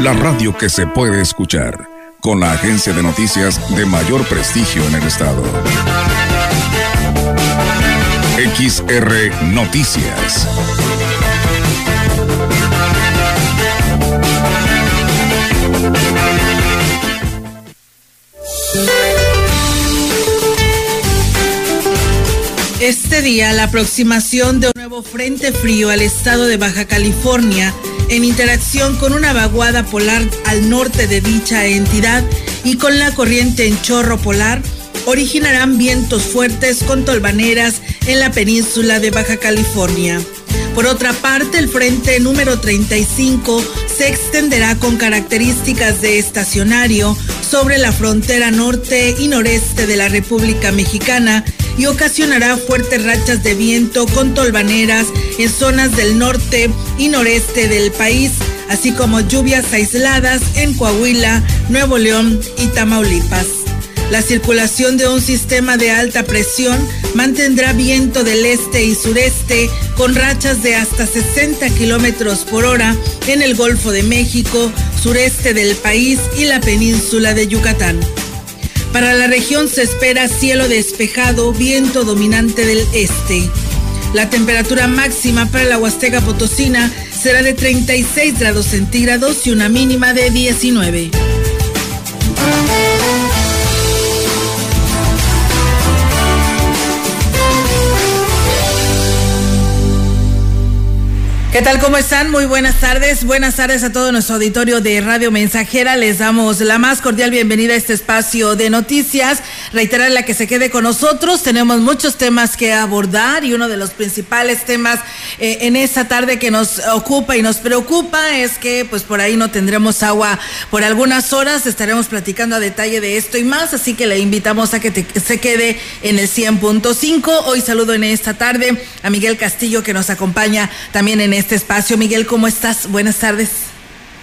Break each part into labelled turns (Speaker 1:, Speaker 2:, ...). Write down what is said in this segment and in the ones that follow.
Speaker 1: la radio que se puede escuchar, con la agencia de noticias de mayor prestigio en el estado. XR Noticias.
Speaker 2: Este día, la aproximación de un nuevo frente frío al estado de Baja California en interacción con una vaguada polar al norte de dicha entidad y con la corriente en chorro polar, originarán vientos fuertes con tolvaneras en la península de Baja California. Por otra parte, el frente número 35 se extenderá con características de estacionario sobre la frontera norte y noreste de la República Mexicana y ocasionará fuertes rachas de viento con tolvaneras en zonas del norte y noreste del país, así como lluvias aisladas en Coahuila, Nuevo León y Tamaulipas. La circulación de un sistema de alta presión mantendrá viento del este y sureste con rachas de hasta 60 kilómetros por hora en el Golfo de México, sureste del país y la península de Yucatán. Para la región se espera cielo despejado, viento dominante del este. La temperatura máxima para la Huasteca Potosina será de 36 grados centígrados y una mínima de 19. ¿Qué tal? ¿Cómo están? Muy buenas tardes. Buenas tardes a todo nuestro auditorio de Radio Mensajera. Les damos la más cordial bienvenida a este espacio de noticias. Reiterarle que se quede con nosotros. Tenemos muchos temas que abordar y uno de los principales temas eh, en esta tarde que nos ocupa y nos preocupa es que pues por ahí no tendremos agua por algunas horas. Estaremos platicando a detalle de esto y más, así que le invitamos a que se quede en el 100.5. Hoy saludo en esta tarde a Miguel Castillo que nos acompaña también en este espacio. Miguel, ¿cómo estás? Buenas tardes.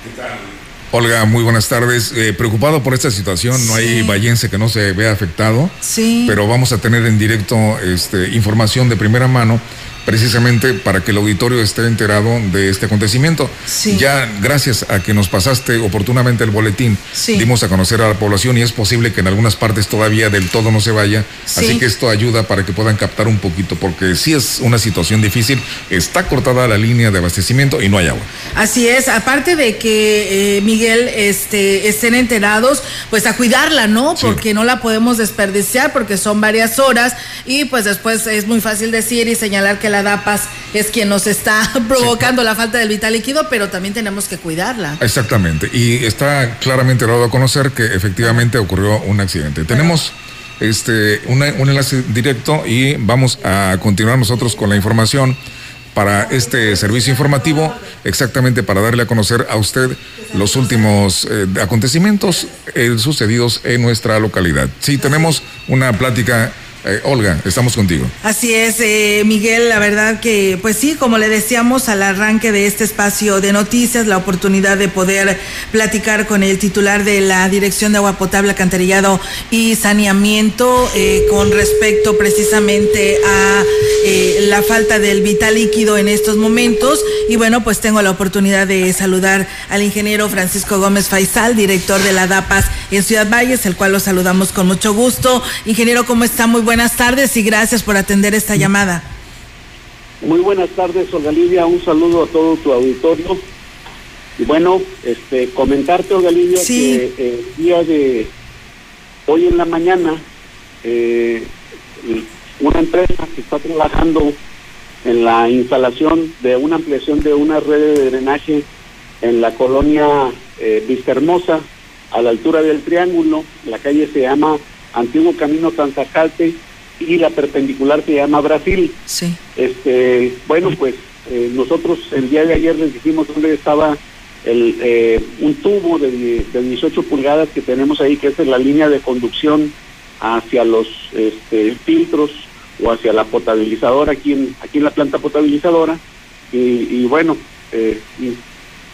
Speaker 3: ¿Qué tal? Olga, muy buenas tardes. Eh, preocupado por esta situación, no hay vallense que no se vea afectado.
Speaker 2: Sí.
Speaker 3: Pero vamos a tener en directo este, información de primera mano precisamente para que el auditorio esté enterado de este acontecimiento. Ya gracias a que nos pasaste oportunamente el boletín, dimos a conocer a la población y es posible que en algunas partes todavía del todo no se vaya, así que esto ayuda para que puedan captar un poquito, porque sí es una situación difícil, está cortada la línea de abastecimiento y no hay agua.
Speaker 2: Así es, aparte de que eh, Miguel este, estén enterados, pues a cuidarla, ¿no? Porque no la podemos desperdiciar porque son varias horas y pues después es muy fácil decir y señalar que la DAPAS es quien nos está provocando la falta del vital líquido, pero también tenemos que cuidarla.
Speaker 3: Exactamente, y está claramente dado a conocer que efectivamente ocurrió un accidente. Tenemos este un enlace directo y vamos a continuar nosotros con la información para este servicio informativo, exactamente para darle a conocer a usted los últimos eh, acontecimientos eh, sucedidos en nuestra localidad. Sí, tenemos una plática eh, Olga, estamos contigo.
Speaker 2: Así es, eh, Miguel, la verdad que, pues sí, como le decíamos al arranque de este espacio de noticias, la oportunidad de poder platicar con el titular de la Dirección de Agua Potable, Alcantarillado y Saneamiento eh, con respecto precisamente a la falta del vital líquido en estos momentos. Y bueno, pues tengo la oportunidad de saludar al ingeniero Francisco Gómez Faisal, director de la DAPAS en Ciudad Valles, el cual lo saludamos con mucho gusto. Ingeniero, ¿cómo está? Muy buenas tardes y gracias por atender esta llamada.
Speaker 4: Muy buenas tardes, Olga Lidia. Un saludo a todo tu auditorio. Y bueno, este, comentarte, Olga Lidia, que el eh, día de hoy en la mañana, eh, una empresa que está trabajando en la instalación de una ampliación de una red de drenaje en la colonia eh, Vista Hermosa, a la altura del Triángulo, la calle se llama Antiguo Camino Tanzacalte y la perpendicular se llama Brasil.
Speaker 2: Sí.
Speaker 4: Este, bueno, pues eh, nosotros el día de ayer les dijimos dónde estaba el, eh, un tubo de, de 18 pulgadas que tenemos ahí, que es la línea de conducción hacia los este, filtros o hacia la potabilizadora aquí en, aquí en la planta potabilizadora. Y, bueno, eh,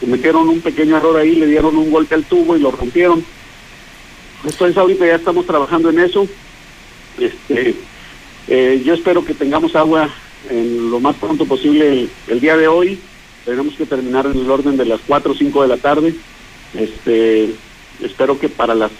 Speaker 4: cometieron un pequeño error ahí, le dieron un golpe al tubo y lo rompieron. Entonces ahorita ya estamos trabajando en eso. Este, eh, yo espero que tengamos agua en lo más pronto posible el, día de hoy. Tenemos que terminar en el orden de las 4 o 5 de la tarde. Este, espero que para las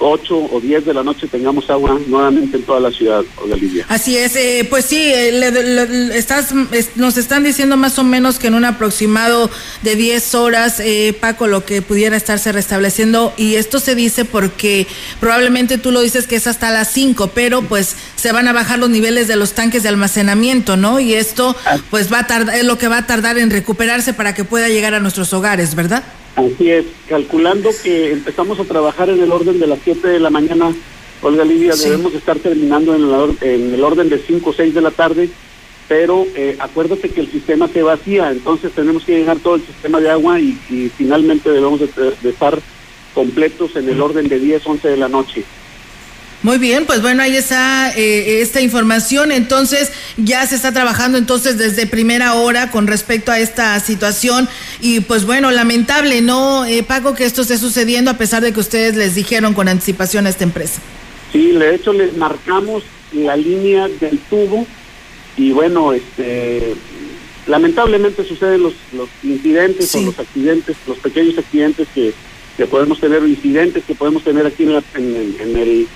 Speaker 4: 8 o 10 de la noche tengamos agua nuevamente en toda la ciudad, de
Speaker 2: Así es, eh, pues sí, eh, estás, nos están diciendo más o menos que en un aproximado de 10 horas, eh, Paco, lo que pudiera estarse restableciendo, y esto se dice porque probablemente tú lo dices que es hasta las 5, pero pues se van a bajar los niveles de los tanques de almacenamiento, ¿no? Y esto ah. pues va a tardar, es lo que va a tardar en recuperarse para que pueda llegar a nuestros hogares, ¿verdad?
Speaker 4: Así es, calculando que empezamos a trabajar en el orden de las 7 de la mañana, Olga Lidia, debemos estar terminando en, en, el orden de 5 o 6 de la tarde, pero eh, acuérdate que el sistema se vacía, entonces tenemos que llenar todo el sistema de agua y, finalmente debemos de, estar completos en el orden de 10, 11 de la noche.
Speaker 2: Muy bien, pues bueno, ahí está eh, esta información. Entonces, ya se está trabajando entonces desde primera hora con respecto a esta situación. Y pues bueno, lamentable, ¿no, eh, Paco, que esto esté sucediendo a pesar de que ustedes les dijeron con anticipación a esta empresa?
Speaker 4: Sí, de hecho les marcamos la línea del tubo y bueno, este lamentablemente suceden los, los incidentes o los accidentes, los pequeños accidentes que, que podemos tener, incidentes que podemos tener aquí en, en el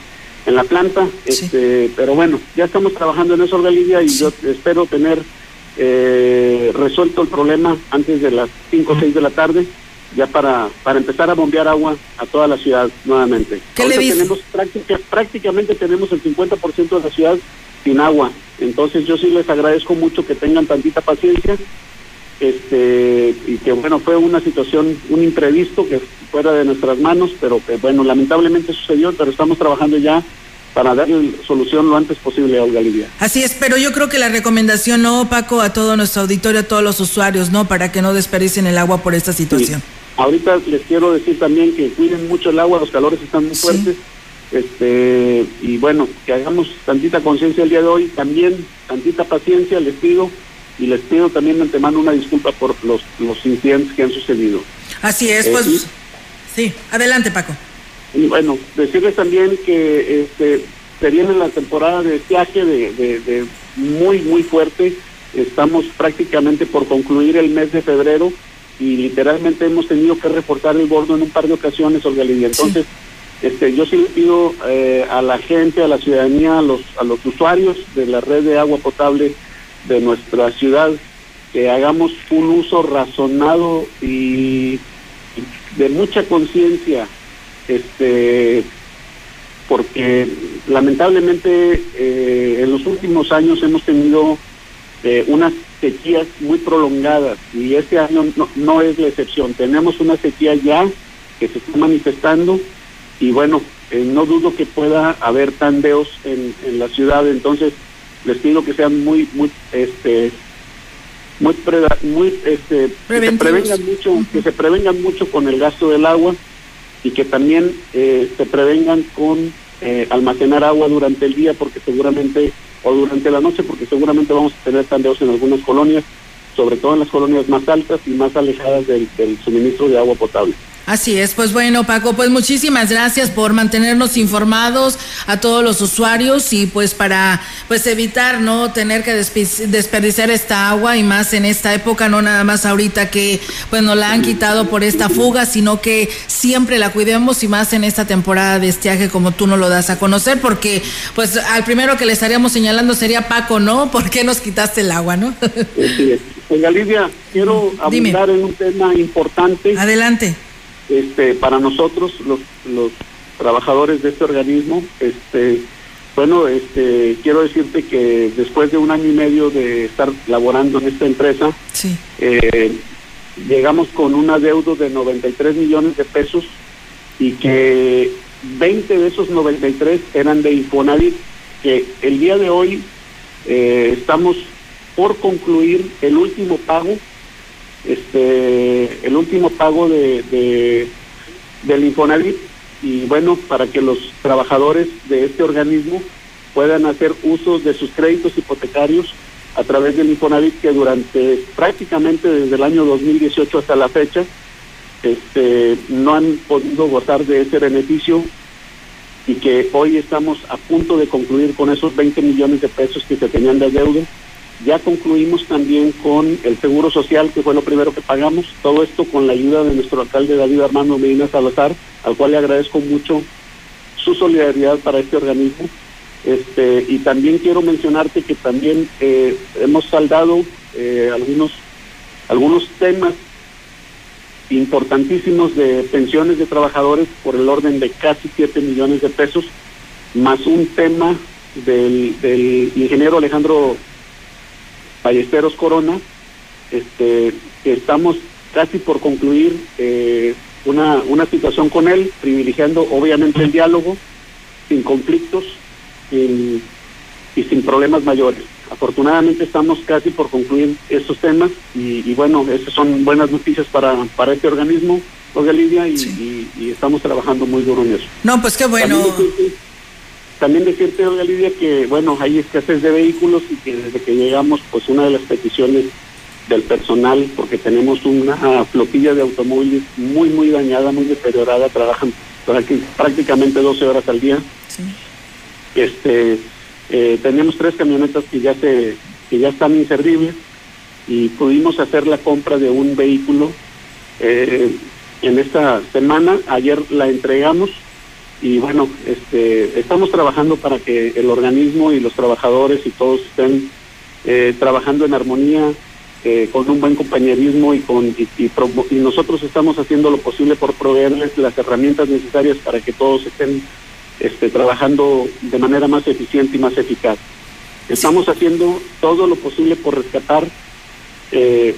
Speaker 4: en la planta, este, pero bueno, ya estamos trabajando en eso, Galicia, y yo espero tener eh, resuelto el problema antes de las 5 o 6 de la tarde, ya para, para empezar a bombear agua a toda la ciudad nuevamente.
Speaker 2: ¿Qué le
Speaker 4: tenemos prácticamente tenemos el 50% de la ciudad sin agua, entonces yo sí les agradezco mucho que tengan tantita paciencia este y que bueno fue una situación un imprevisto que fuera de nuestras manos pero que bueno lamentablemente sucedió pero estamos trabajando ya para darle solución lo antes posible a Olga Lidia.
Speaker 2: Así es, pero yo creo que la recomendación, ¿no, Paco, a todo nuestro auditorio, a todos los usuarios, ¿no? Para que no desperdicien el agua por esta situación.
Speaker 4: Ahorita les quiero decir también que cuiden mucho el agua, los calores están muy fuertes. Este, y bueno, que hagamos tantita conciencia el día de hoy, también tantita paciencia, les pido, y les pido también de antemano una disculpa por los, los incidentes que han sucedido.
Speaker 2: Así es, pues eh, sí, adelante Paco.
Speaker 4: Y bueno, decirles también que este, se viene la temporada de viaje de, de, muy, muy fuerte. Estamos prácticamente por concluir el mes de febrero y literalmente hemos tenido que reportar el bordo en un par de ocasiones, Olga Lidia. Entonces, este, yo sí le pido eh, a la gente, a la ciudadanía, a los, a los usuarios de la red de agua potable de nuestra ciudad, que hagamos un uso razonado y de mucha conciencia, este, porque lamentablemente eh, en los últimos años hemos tenido eh, unas sequías muy prolongadas y este año no, es la excepción. Tenemos una sequía ya que se está manifestando y bueno, eh, no dudo que pueda haber tandeos en, en la ciudad, entonces les pido que sean muy, muy, este, muy, muy este, que se prevengan mucho, que se prevengan mucho con el gasto del agua y que también eh, se prevengan con eh, almacenar agua durante el día porque seguramente o durante la noche porque seguramente vamos a tener tandeos en algunas colonias, sobre todo en las colonias más altas y más alejadas del suministro de agua potable.
Speaker 2: Así es, pues bueno, Paco, pues muchísimas gracias por mantenernos informados a todos los usuarios y pues para pues evitar no tener que desperdiciar esta agua y más en esta época, no nada más ahorita que pues nos la han quitado por esta fuga, sino que siempre la cuidemos y más en esta temporada de estiaje como tú nos lo das a conocer, porque pues al primero que le estaríamos señalando sería Paco, ¿no? ¿Por qué nos quitaste el agua, no?
Speaker 4: Sí, Oiga, Lidia, quiero abundar en un tema importante.
Speaker 2: Adelante
Speaker 4: este, para nosotros, los, los trabajadores de este organismo, este, bueno, este, quiero decirte que después de un año y medio de estar laborando en esta empresa, eh, llegamos con un adeudo de 93 millones de pesos y que 20 de esos 93 eran de Infonavit, que el día de hoy eh, estamos por concluir el último pago este el último pago de, de, del Infonavit y bueno, para que los trabajadores de este organismo puedan hacer uso de sus créditos hipotecarios a través del Infonavit que durante prácticamente desde el año 2018 hasta la fecha este, no han podido gozar de ese beneficio y que hoy estamos a punto de concluir con esos 20 millones de pesos que se tenían de deuda. Ya concluimos también con el Seguro Social, que fue lo primero que pagamos. Todo esto con la ayuda de nuestro alcalde David Armando Medina Salazar, al cual le agradezco mucho su solidaridad para este organismo. Este, y también quiero mencionarte que también eh, hemos saldado eh, algunos, algunos temas importantísimos de pensiones de trabajadores por el orden de casi 7 millones de pesos, más un tema del, del ingeniero Alejandro Ballesteros Corona, este, que estamos casi por concluir eh, una, una situación con él, privilegiando obviamente el diálogo, sin conflictos y sin problemas mayores. Afortunadamente estamos casi por concluir estos temas y, bueno, esas son buenas noticias para, para este organismo, Olga Lidia, y, estamos trabajando muy duro en eso.
Speaker 2: No, pues qué bueno.
Speaker 4: También decirte, Olga Lidia, que bueno, hay escasez de vehículos y que desde que llegamos, pues una de las peticiones del personal, porque tenemos una flotilla de automóviles muy, muy dañada, muy deteriorada, trabajan prácticamente 12 horas al día. Este, eh, tenemos tres camionetas que ya se que ya están inservibles y pudimos hacer la compra de un vehículo eh, en esta semana. Ayer la entregamos y bueno, este, estamos trabajando para que el organismo y los trabajadores y todos estén eh, trabajando en armonía, eh, con un buen compañerismo y con y, y, nosotros estamos haciendo lo posible por proveerles las herramientas necesarias para que todos estén este, trabajando de manera más eficiente y más eficaz. Estamos haciendo todo lo posible por rescatar eh,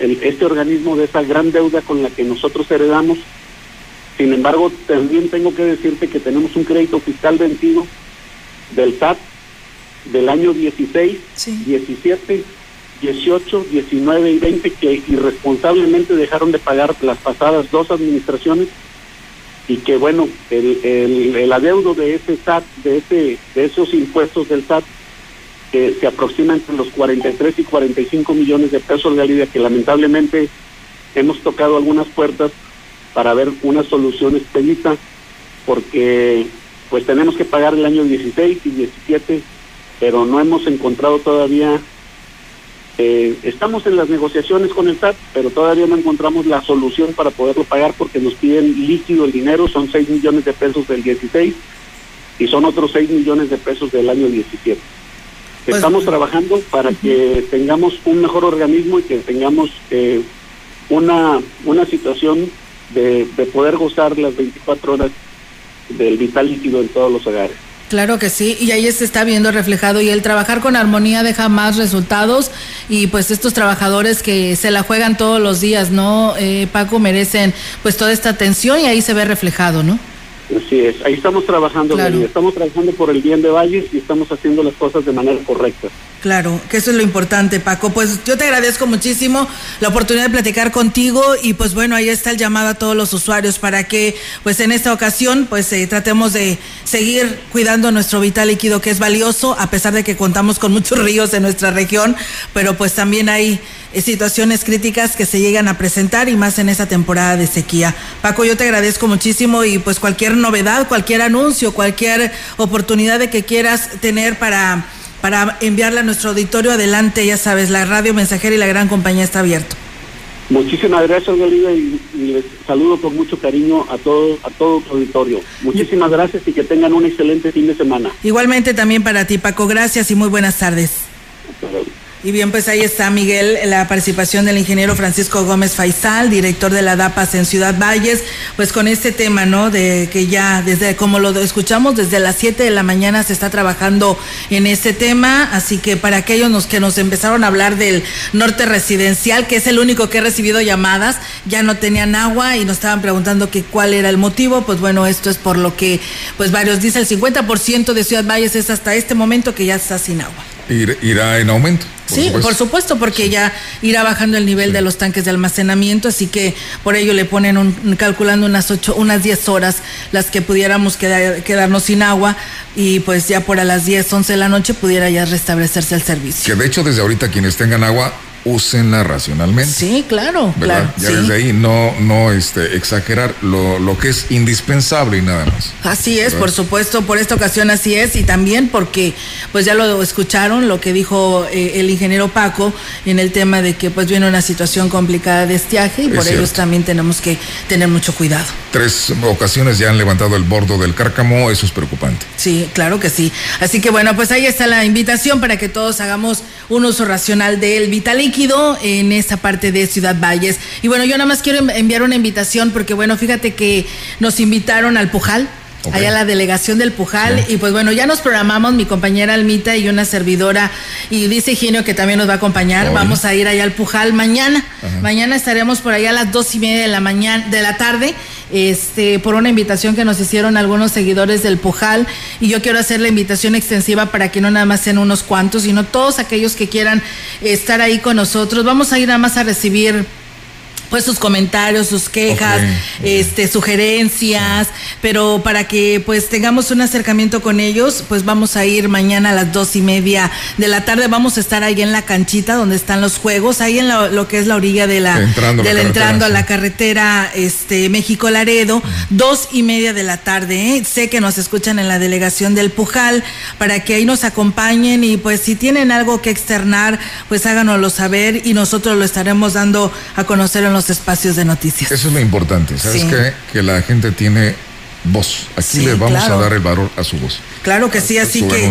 Speaker 4: este organismo de esa gran deuda con la que nosotros heredamos. Sin embargo, también tengo que decirte que tenemos un crédito fiscal vencido del SAT del año 16, 17, 18, 19 y 20 que irresponsablemente dejaron de pagar las pasadas dos administraciones y que bueno, el, el, adeudo de ese SAT, de, ese, de esos impuestos del SAT, que se aproxima entre los 43 y 45 millones de pesos de alivio, que lamentablemente hemos tocado algunas puertas para ver una solución expedita, porque pues tenemos que pagar el año 16 y 17, pero no hemos encontrado todavía eh, estamos en las negociaciones con el SAT, pero todavía no encontramos la solución para poderlo pagar porque nos piden líquido el dinero, son 6 millones de pesos del 16 y son otros 6 millones de pesos del año 17. Pues, Estamos trabajando para que tengamos un mejor organismo y que tengamos eh, una, una situación de, de poder gozar las 24 horas del vital líquido en todos los hogares.
Speaker 2: Claro que sí, y ahí se está viendo reflejado y el trabajar con armonía deja más resultados y pues estos trabajadores que se la juegan todos los días, ¿no? Eh, Paco, merecen pues toda esta atención y ahí se ve reflejado, ¿no?
Speaker 4: Así es, ahí estamos trabajando, estamos trabajando por el bien de Valles y estamos haciendo las cosas de manera correcta.
Speaker 2: Claro, que eso es lo importante, Paco. Pues yo te agradezco muchísimo la oportunidad de platicar contigo y pues bueno, ahí está el llamado a todos los usuarios para que pues en esta ocasión pues eh, tratemos de seguir cuidando nuestro vital líquido que es valioso a pesar de que contamos con muchos ríos en nuestra región, pero pues también hay eh, situaciones críticas que se llegan a presentar y más en esta temporada de sequía. Paco, yo te agradezco muchísimo y pues cualquier novedad, cualquier anuncio, cualquier oportunidad de que quieras tener para para enviarla a nuestro auditorio. Adelante, ya sabes, la radio mensajera y la gran compañía está abierto.
Speaker 4: Muchísimas gracias, Galida, y, les saludo con mucho cariño a todo, a todo tu auditorio. Muchísimas gracias y que tengan un excelente fin de semana.
Speaker 2: Igualmente también para ti, Paco. Gracias y muy buenas tardes. Y bien, pues ahí está, Miguel, la participación del ingeniero Francisco Gómez Faisal, director de la DAPAS en Ciudad Valles, pues con este tema, ¿no? De que ya desde, como lo escuchamos, desde las 7 de la mañana se está trabajando en este tema, así que para aquellos que nos empezaron a hablar del norte residencial, que es el único que he recibido llamadas, ya no tenían agua y nos estaban preguntando que cuál era el motivo, pues bueno, esto es por lo que, pues varios dicen, el 50% de Ciudad Valles es hasta este momento que ya está sin agua.
Speaker 3: Irá en aumento.
Speaker 2: sí, por supuesto, porque ya irá bajando el nivel de los tanques de almacenamiento, así que por ello le ponen un, calculando unas ocho, unas 10 horas las que pudiéramos quedarnos sin agua y pues ya por a las 10, 11 de la noche pudiera ya restablecerse el servicio.
Speaker 3: Que de hecho desde ahorita quienes tengan agua úsenla racionalmente.
Speaker 2: Sí, claro, claro.
Speaker 3: Ya desde ahí no, no este, exagerar lo, lo, que es indispensable y nada más.
Speaker 2: Así es, por supuesto, por esta ocasión así es y también porque pues ya lo escucharon lo que dijo eh, el ingeniero Paco en el tema de que pues viene una situación complicada de estiaje y por ello también tenemos que tener mucho cuidado.
Speaker 3: Tres ocasiones ya han levantado el bordo del cárcamo, eso es preocupante.
Speaker 2: Sí, claro que sí. Así que bueno, pues ahí está la invitación para que todos hagamos un uso racional del Vitalic en esta parte de Ciudad Valles. Y bueno, yo nada más quiero enviar una invitación porque bueno, fíjate que nos invitaron al Pujal allá la delegación del Pujal. Y pues bueno, ya nos programamos, mi compañera Almita y una servidora, y dice Higinio que también nos va a acompañar. Vamos a ir allá al Pujal mañana. Mañana estaremos por allá a las dos y media de la mañana, de la tarde, este, por una invitación que nos hicieron algunos seguidores del Pujal. Y yo quiero hacer la invitación extensiva para que no nada más sean unos cuantos, sino todos aquellos que quieran estar ahí con nosotros. Vamos a ir nada más a recibir pues sus comentarios, sus quejas, este, sugerencias, pero para que pues tengamos un acercamiento con ellos, pues vamos a ir mañana a las dos y media de la tarde, vamos a estar ahí en la canchita donde están los juegos, ahí en lo que es la orilla de la, entrando, entrando a la carretera este México Laredo, dos y media de la tarde, ¿eh? sé que nos escuchan en la delegación del Pujal, para que ahí nos acompañen y pues si tienen algo que externar, pues háganoslo saber y nosotros lo estaremos dando a conocer en los espacios de noticias.
Speaker 3: Eso es lo importante, ¿sabes qué? Que la gente tiene voz. Aquí le vamos a dar el valor a su voz.
Speaker 2: Claro que sí, así que...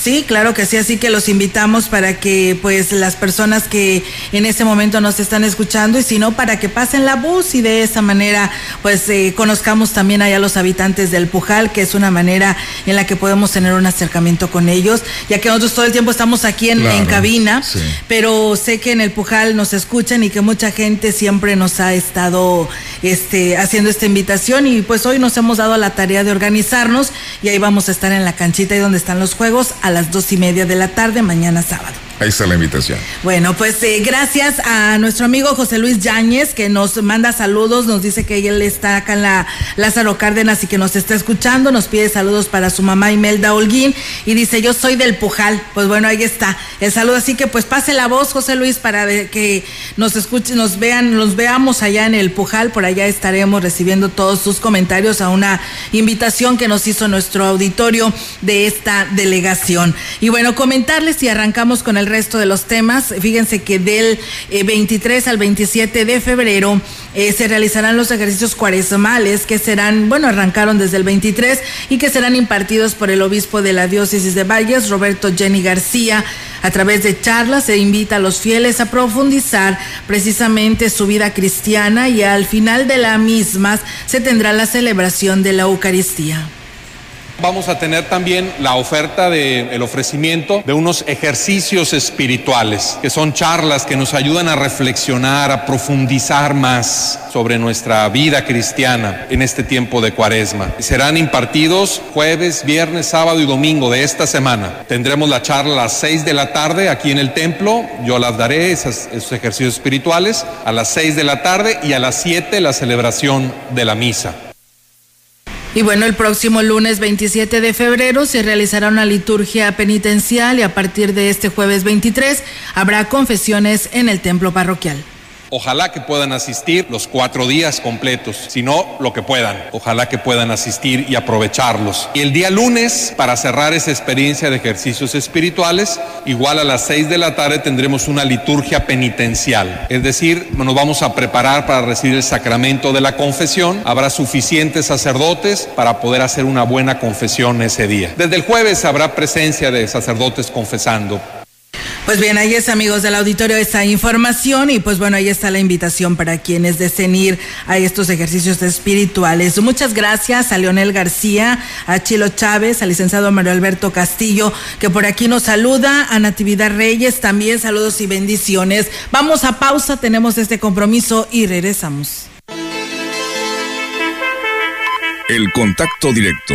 Speaker 2: Sí, claro que sí, así que los invitamos para que pues las personas que en ese momento nos están escuchando y si no para que pasen la voz y de esa manera pues eh, conozcamos también allá los habitantes del Pujal, que es una manera en la que podemos tener un acercamiento con ellos, ya que nosotros todo el tiempo estamos aquí en, cabina, pero sé que en el Pujal nos escuchan y que mucha gente siempre nos ha estado este, haciendo esta invitación y pues hoy nos hemos dado la tarea de organizarnos y ahí vamos a estar en la canchita y donde están los juegos a las dos y media de la tarde, mañana sábado.
Speaker 3: Ahí está la invitación.
Speaker 2: Bueno, pues eh, gracias a nuestro amigo José Luis Yáñez, que nos manda saludos, nos dice que él está acá en la Lázaro Cárdenas y que nos está escuchando, nos pide saludos para su mamá Imelda Holguín y dice, yo soy del Pujal. Pues bueno, ahí está el saludo, así que pues pase la voz, José Luis, para que nos escuchen, nos vean, los veamos allá en el Pujal, por allá estaremos recibiendo todos sus comentarios a una invitación que nos hizo nuestro auditorio de esta delegación. Y bueno, comentarles y arrancamos con el resto de los temas. Fíjense que del 23 eh, al 27 de febrero eh, se realizarán los ejercicios cuaresmales que serán, bueno, arrancaron desde el 23 y que serán impartidos por el obispo de la diócesis de Valles, Roberto Jenny García. A través de charlas se invita a los fieles a profundizar precisamente su vida cristiana y al final de la misma se tendrá la celebración de la Eucaristía.
Speaker 5: Vamos a tener también la oferta del ofrecimiento de unos ejercicios espirituales, que son charlas que nos ayudan a reflexionar, a profundizar más sobre nuestra vida cristiana en este tiempo de cuaresma. Serán impartidos jueves, viernes, sábado y domingo de esta semana. Tendremos la charla a las seis de la tarde aquí en el templo. Yo las daré, esos, esos ejercicios espirituales, a las seis de la tarde y a las siete la celebración de la misa.
Speaker 2: Y bueno, el próximo lunes 27 de febrero se realizará una liturgia penitencial y a partir de este jueves 23 habrá confesiones en el templo parroquial.
Speaker 5: Ojalá que puedan asistir los cuatro días completos, si no, lo que puedan. Ojalá que puedan asistir y aprovecharlos. Y el día lunes, para cerrar esa experiencia de ejercicios espirituales, igual a las seis de la tarde tendremos una liturgia penitencial. Es decir, nos vamos a preparar para recibir el sacramento de la confesión. Habrá suficientes sacerdotes para poder hacer una buena confesión ese día. Desde el jueves habrá presencia de sacerdotes confesando.
Speaker 2: Pues bien, ahí es amigos del auditorio esta información y pues bueno, ahí está la invitación para quienes deseen ir a estos ejercicios espirituales. Muchas gracias a Leonel García, a Chilo Chávez, al licenciado Mario Alberto Castillo, que por aquí nos saluda, a Natividad Reyes, también saludos y bendiciones. Vamos a pausa, tenemos este compromiso y regresamos.
Speaker 1: El contacto directo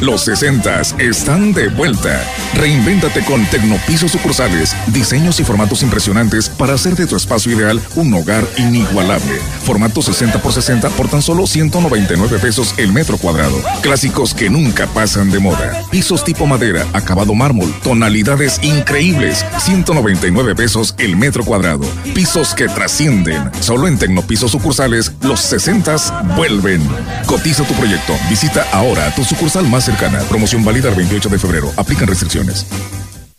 Speaker 1: Los 60 están de vuelta. Reinvéntate con Tecnopisos sucursales, diseños y formatos impresionantes para hacer de tu espacio ideal un hogar inigualable. Formato 60 por 60 por tan solo 199 pesos el metro cuadrado. Clásicos que nunca pasan de moda. Pisos tipo madera, acabado mármol, tonalidades increíbles, 199 pesos el metro cuadrado. Pisos que trascienden. Solo en Tecnopisos sucursales, los 60 vuelven. Cotiza tu proyecto. Visita ahora tu sucursal más Promoción válida el 28 de febrero. Aplican restricciones.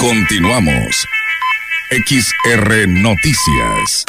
Speaker 1: Continuamos. XR Noticias.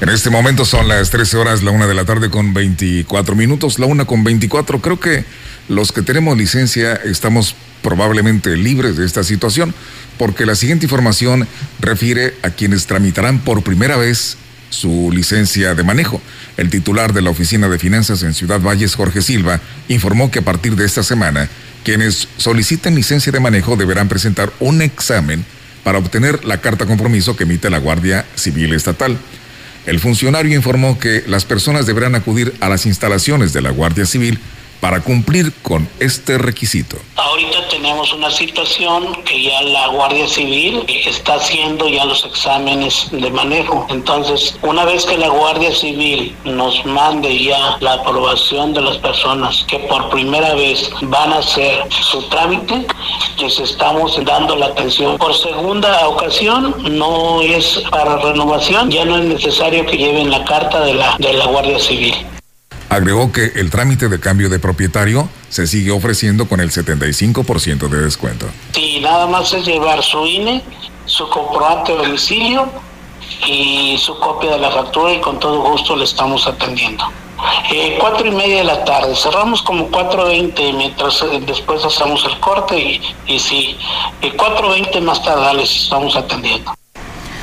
Speaker 3: En este momento son las 13 horas, la una de la tarde con 24 minutos, la una con 24. Creo que los que tenemos licencia estamos probablemente libres de esta situación, porque la siguiente información refiere a quienes tramitarán por primera vez su licencia de manejo. El titular de la Oficina de Finanzas en Ciudad Valles, Jorge Silva, informó que a partir de esta semana, quienes soliciten licencia de manejo deberán presentar un examen para obtener la carta compromiso que emite la Guardia Civil Estatal. El funcionario informó que las personas deberán acudir a las instalaciones de la Guardia Civil para cumplir con este requisito.
Speaker 6: Ahorita tenemos una situación que ya la Guardia Civil está haciendo ya los exámenes de manejo. Entonces, una vez que la Guardia Civil nos mande ya la aprobación de las personas que por primera vez van a hacer su trámite, les estamos dando la atención. Por segunda ocasión, no es para renovación, ya no es necesario que lleven la carta de la, de la Guardia Civil.
Speaker 3: Agregó que el trámite de cambio de propietario se sigue ofreciendo con el 75% de descuento.
Speaker 6: Sí, nada más es llevar su INE, su comprobante de domicilio y su copia de la factura y con todo gusto le estamos atendiendo. Eh, cuatro y media de la tarde, cerramos como 4.20 mientras eh, después hacemos el corte y, y sí, eh, 4.20 más tarde les estamos atendiendo.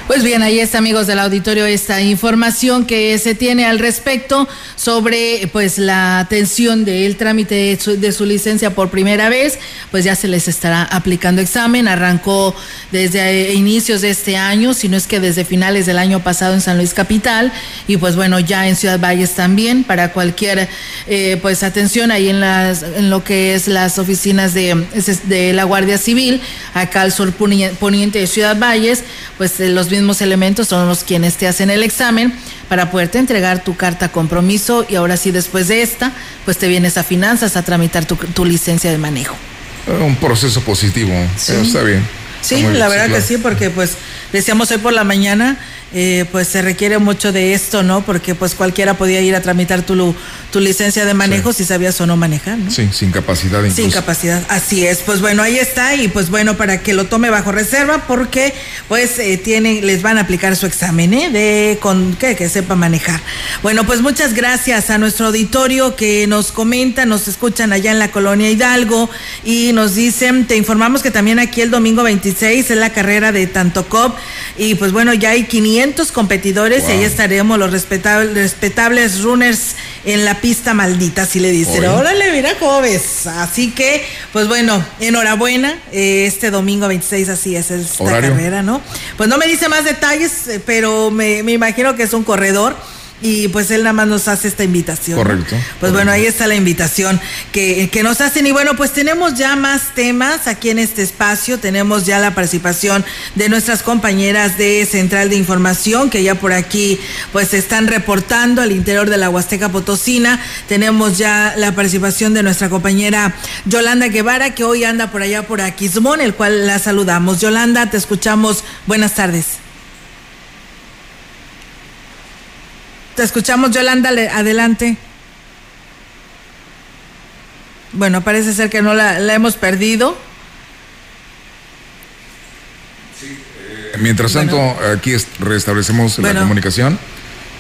Speaker 2: Pues bien, ahí está, amigos del auditorio, esta información que se tiene al respecto sobre pues la atención del trámite de su, de su, licencia por primera vez, pues ya se les estará aplicando examen, arrancó desde inicios de este año, si no es que desde finales del año pasado en San Luis Capital, y pues bueno, ya en Ciudad Valles también, para cualquier eh, pues atención ahí en las en lo que es las oficinas de, de la Guardia Civil, acá al sur poniente de Ciudad Valles, pues los mismos elementos son los quienes te hacen el examen para poderte entregar tu carta compromiso y ahora sí después de esta, pues te vienes a finanzas a tramitar tu, tu licencia de manejo.
Speaker 3: Un proceso positivo, sí. está bien.
Speaker 2: Sí, la verdad que sí, porque pues decíamos hoy por la mañana, eh, pues se requiere mucho de esto, ¿no? Porque pues cualquiera podía ir a tramitar tu, tu licencia de manejo si sabías o no manejar, ¿no?
Speaker 3: Sí, sin capacidad incluso.
Speaker 2: Sin capacidad, así es. Pues bueno, ahí está y pues bueno, para que lo tome bajo reserva porque pues eh, tienen, les van a aplicar su examen, ¿eh? De con que, que sepa manejar. Bueno, pues muchas gracias a nuestro auditorio que nos comenta, nos escuchan allá en la colonia Hidalgo y nos dicen, te informamos que también aquí el domingo 26 es la carrera de Tantocop y pues bueno, ya hay 500 competidores y ahí estaremos los respetables, respetables runners en la pista maldita, así le dicen. Órale, mira cómo ves. Así que, pues bueno, enhorabuena. Eh, este domingo 26, así es esta carrera, ¿no? Pues no me dice más detalles, eh, pero me, me imagino que es un corredor y pues él nada más nos hace esta invitación.
Speaker 3: Correcto.
Speaker 2: Pues bueno, ahí está la invitación que, que, nos hacen. Y bueno, pues tenemos ya más temas aquí en este espacio. Tenemos ya la participación de nuestras compañeras de Central de Información que ya por aquí pues están reportando al interior de la Huasteca Potosina. Tenemos ya la participación de nuestra compañera Yolanda Guevara que hoy anda por allá por Aquismón, el cual la saludamos. Yolanda, te escuchamos. Buenas tardes. Te escuchamos, Yolanda, adelante. Bueno, parece ser que no la, hemos perdido.
Speaker 3: Eh, mientras tanto, aquí restablecemos la comunicación,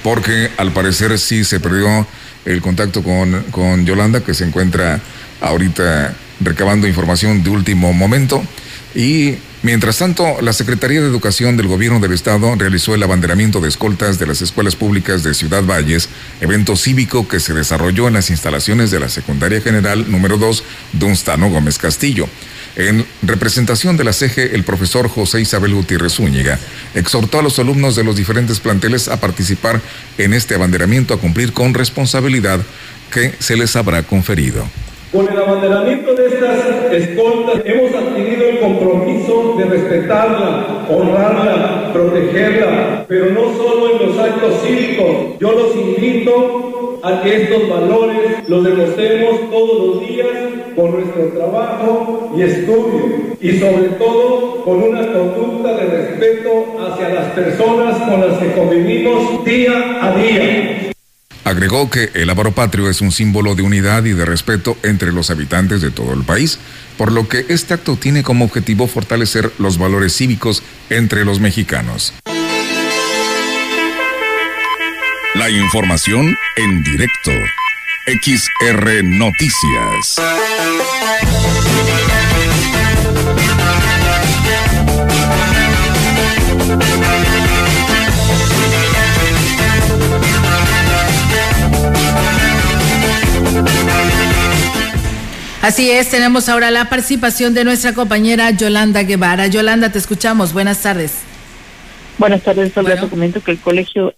Speaker 3: porque al parecer sí se perdió el contacto con, con Yolanda, que se encuentra ahorita recabando información de último momento. Y Mientras tanto, la Secretaría de Educación del Gobierno del Estado realizó el abanderamiento de escoltas de las escuelas públicas de Ciudad Valles, evento cívico que se desarrolló en las instalaciones de la Secundaria General número 2 Dunstano Gómez Castillo. En representación de la CEGE, el profesor José Isabel Gutiérrez Zúñiga exhortó a los alumnos de los diferentes planteles a participar en este abanderamiento a cumplir con responsabilidad que se les habrá conferido.
Speaker 7: Con el abanderamiento de estas escoltas hemos adquirido el compromiso de respetarla, honrarla, protegerla, pero no solo en los actos cívicos. Yo los invito a que estos valores los demostremos todos los días con nuestro trabajo y estudio y sobre todo con una conducta de respeto hacia las personas con las que convivimos día a día.
Speaker 3: Agregó que el Ávaro Patrio es un símbolo de unidad y de respeto entre los habitantes de todo el país, por lo que este acto tiene como objetivo fortalecer los valores cívicos entre los mexicanos.
Speaker 1: La información en directo. XR Noticias.
Speaker 2: Así es, tenemos ahora la participación de nuestra compañera Yolanda Guevara. Yolanda, te escuchamos. Buenas tardes.
Speaker 8: Buenas tardes, Olga. Te comento que el colegio.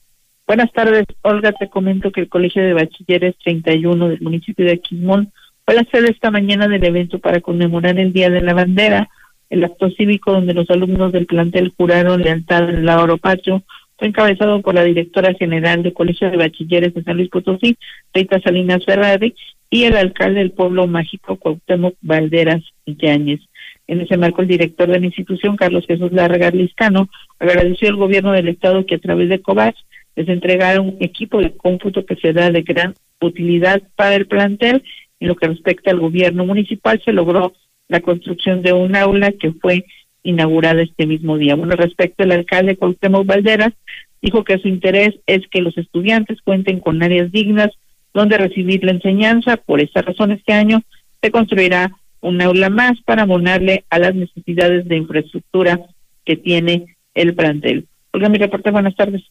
Speaker 8: Buenas tardes, Olga. Te comento que el Colegio de Bachilleres 31 del municipio de Aquismón fue la sede esta mañana del evento para conmemorar el Día de la Bandera, el acto cívico donde los alumnos del plantel juraron lealtad al Lauro Pacho fue encabezado por la directora general del Colegio de Bachilleres de San Luis Potosí, Rita Salinas Ferrari, y el alcalde del pueblo mágico, Cuauhtémoc Valderas Yáñez. En ese marco, el director de la institución, Carlos Jesús Larga Liscano, agradeció al gobierno del estado que a través de COVAX les entregaron un equipo de cómputo que será de gran utilidad para el plantel. En lo que respecta al gobierno municipal, se logró la construcción de un aula que fue inaugurada este mismo día. Bueno, respecto al alcalde Cuauhtémoc Valderas, dijo que su interés es que los estudiantes cuenten con áreas dignas donde recibir la enseñanza. Por esta razón, este año se construirá un aula más para abonarle a las necesidades de infraestructura que tiene el plantel. Olga, mi reporte, buenas tardes.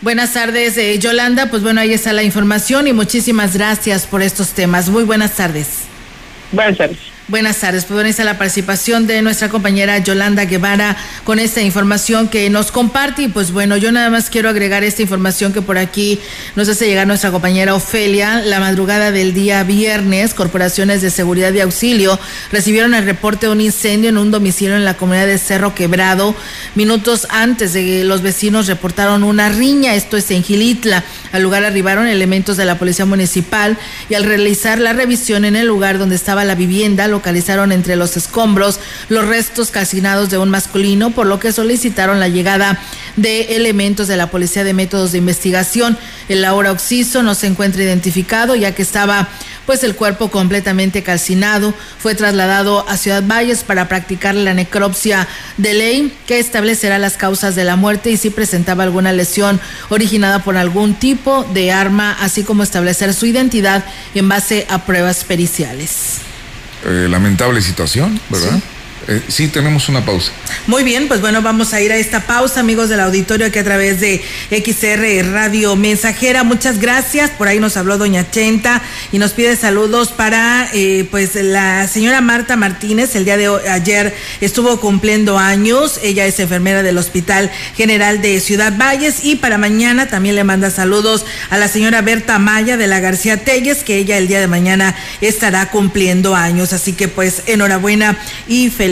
Speaker 2: Buenas tardes, eh, Yolanda. Pues bueno, ahí está la información y muchísimas gracias por estos temas. Muy buenas tardes.
Speaker 8: Buenas tardes.
Speaker 2: Buenas tardes, pues bueno, la participación de nuestra compañera Yolanda Guevara con esta información que nos comparte y pues bueno, yo nada más quiero agregar esta información que por aquí nos hace llegar nuestra compañera Ofelia. La madrugada del día viernes, corporaciones de seguridad y auxilio recibieron el reporte de un incendio en un domicilio en la comunidad de Cerro Quebrado. Minutos antes de que los vecinos reportaron una riña, esto es en Gilitla. Al lugar arribaron elementos de la policía municipal y al realizar la revisión en el lugar donde estaba la vivienda, lo localizaron entre los escombros los restos calcinados de un masculino, por lo que solicitaron la llegada de elementos de la Policía de Métodos de Investigación. El Laura Oxiso no se encuentra identificado ya que estaba pues el cuerpo completamente calcinado. Fue trasladado a Ciudad Valles para practicar la necropsia de ley que establecerá las causas de la muerte y si presentaba alguna lesión originada por algún tipo de arma, así como establecer su identidad en base a pruebas periciales.
Speaker 3: Eh, lamentable situación, ¿verdad? Eh, sí, tenemos una pausa.
Speaker 2: Muy bien, pues bueno, vamos a ir a esta pausa, amigos del auditorio, aquí a través de XR Radio Mensajera. Muchas gracias. Por ahí nos habló Doña Chenta y nos pide saludos para eh, pues la señora Marta Martínez. El día de ayer estuvo cumpliendo años. Ella es enfermera del Hospital General de Ciudad Valles y para mañana también le manda saludos a la señora Berta Maya de la García Telles, que ella el día de mañana estará cumpliendo años. Así que pues enhorabuena y feliz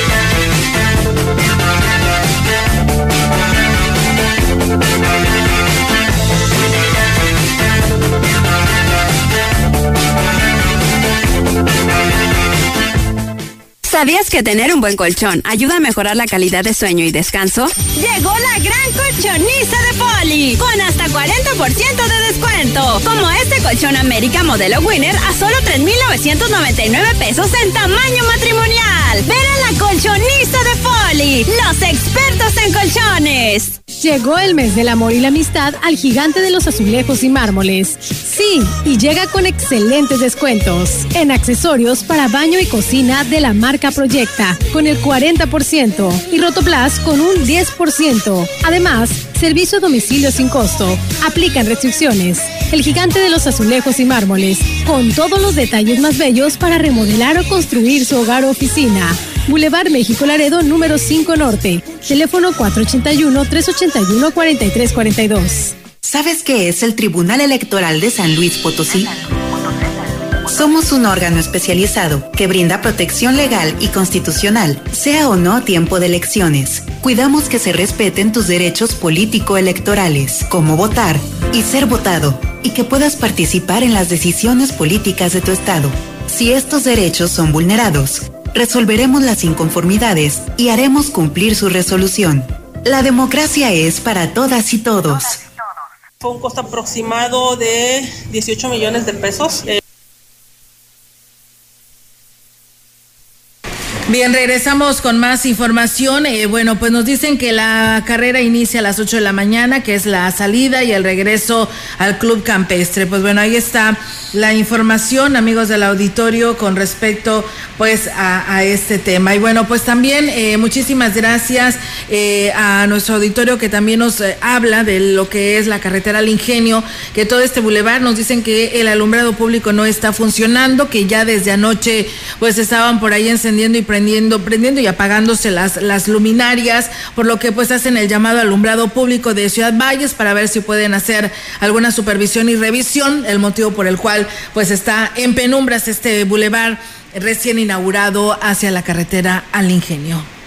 Speaker 9: ¿Sabías que tener un buen colchón ayuda a mejorar la calidad de sueño y descanso? Llegó la gran colchoniza de Poli, con hasta 40% de descuento. Como este colchón América modelo Winner a solo 3,999 pesos en tamaño matrimonial. Ven a la colchoniza de Poli, los expertos en colchones.
Speaker 10: Llegó el mes del amor y la amistad al gigante de los azulejos y mármoles. Sí, y llega con excelentes descuentos en accesorios para baño y cocina de la marca Proyecta con el 40% y Rotoplas con un 10%. Además, servicio a domicilio sin costo. Aplican restricciones. El gigante de los azulejos y mármoles, con todos los detalles más bellos para remodelar o construir su hogar o oficina. Boulevard México Laredo, número 5 Norte. Teléfono 481-381-4342.
Speaker 11: ¿Sabes qué es el Tribunal Electoral de San Luis Potosí? Somos un órgano especializado que brinda protección legal y constitucional, sea o no tiempo de elecciones. Cuidamos que se respeten tus derechos político-electorales, como votar y ser votado, y que puedas participar en las decisiones políticas de tu Estado. Si estos derechos son vulnerados, resolveremos las inconformidades y haremos cumplir su resolución. La democracia es para todas y todos.
Speaker 12: Fue un costo aproximado de 18 millones de pesos.
Speaker 2: Bien, regresamos con más información. Eh, bueno, pues nos dicen que la carrera inicia a las 8 de la mañana, que es la salida y el regreso al Club Campestre. Pues bueno, ahí está la información, amigos del auditorio, con respecto pues a, este tema. Y bueno, pues también eh, muchísimas gracias eh, a nuestro auditorio que también nos habla de lo que es la carretera al ingenio, que todo este bulevar nos dicen que el alumbrado público no está funcionando, que ya desde anoche pues estaban por ahí encendiendo y prendiendo prendiendo, y apagándose las, las luminarias, por lo que pues hacen el llamado alumbrado público de Ciudad Valles para ver si pueden hacer alguna supervisión y revisión, el motivo por el cual pues está en penumbras este bulevar recién inaugurado hacia la carretera al Ingenio.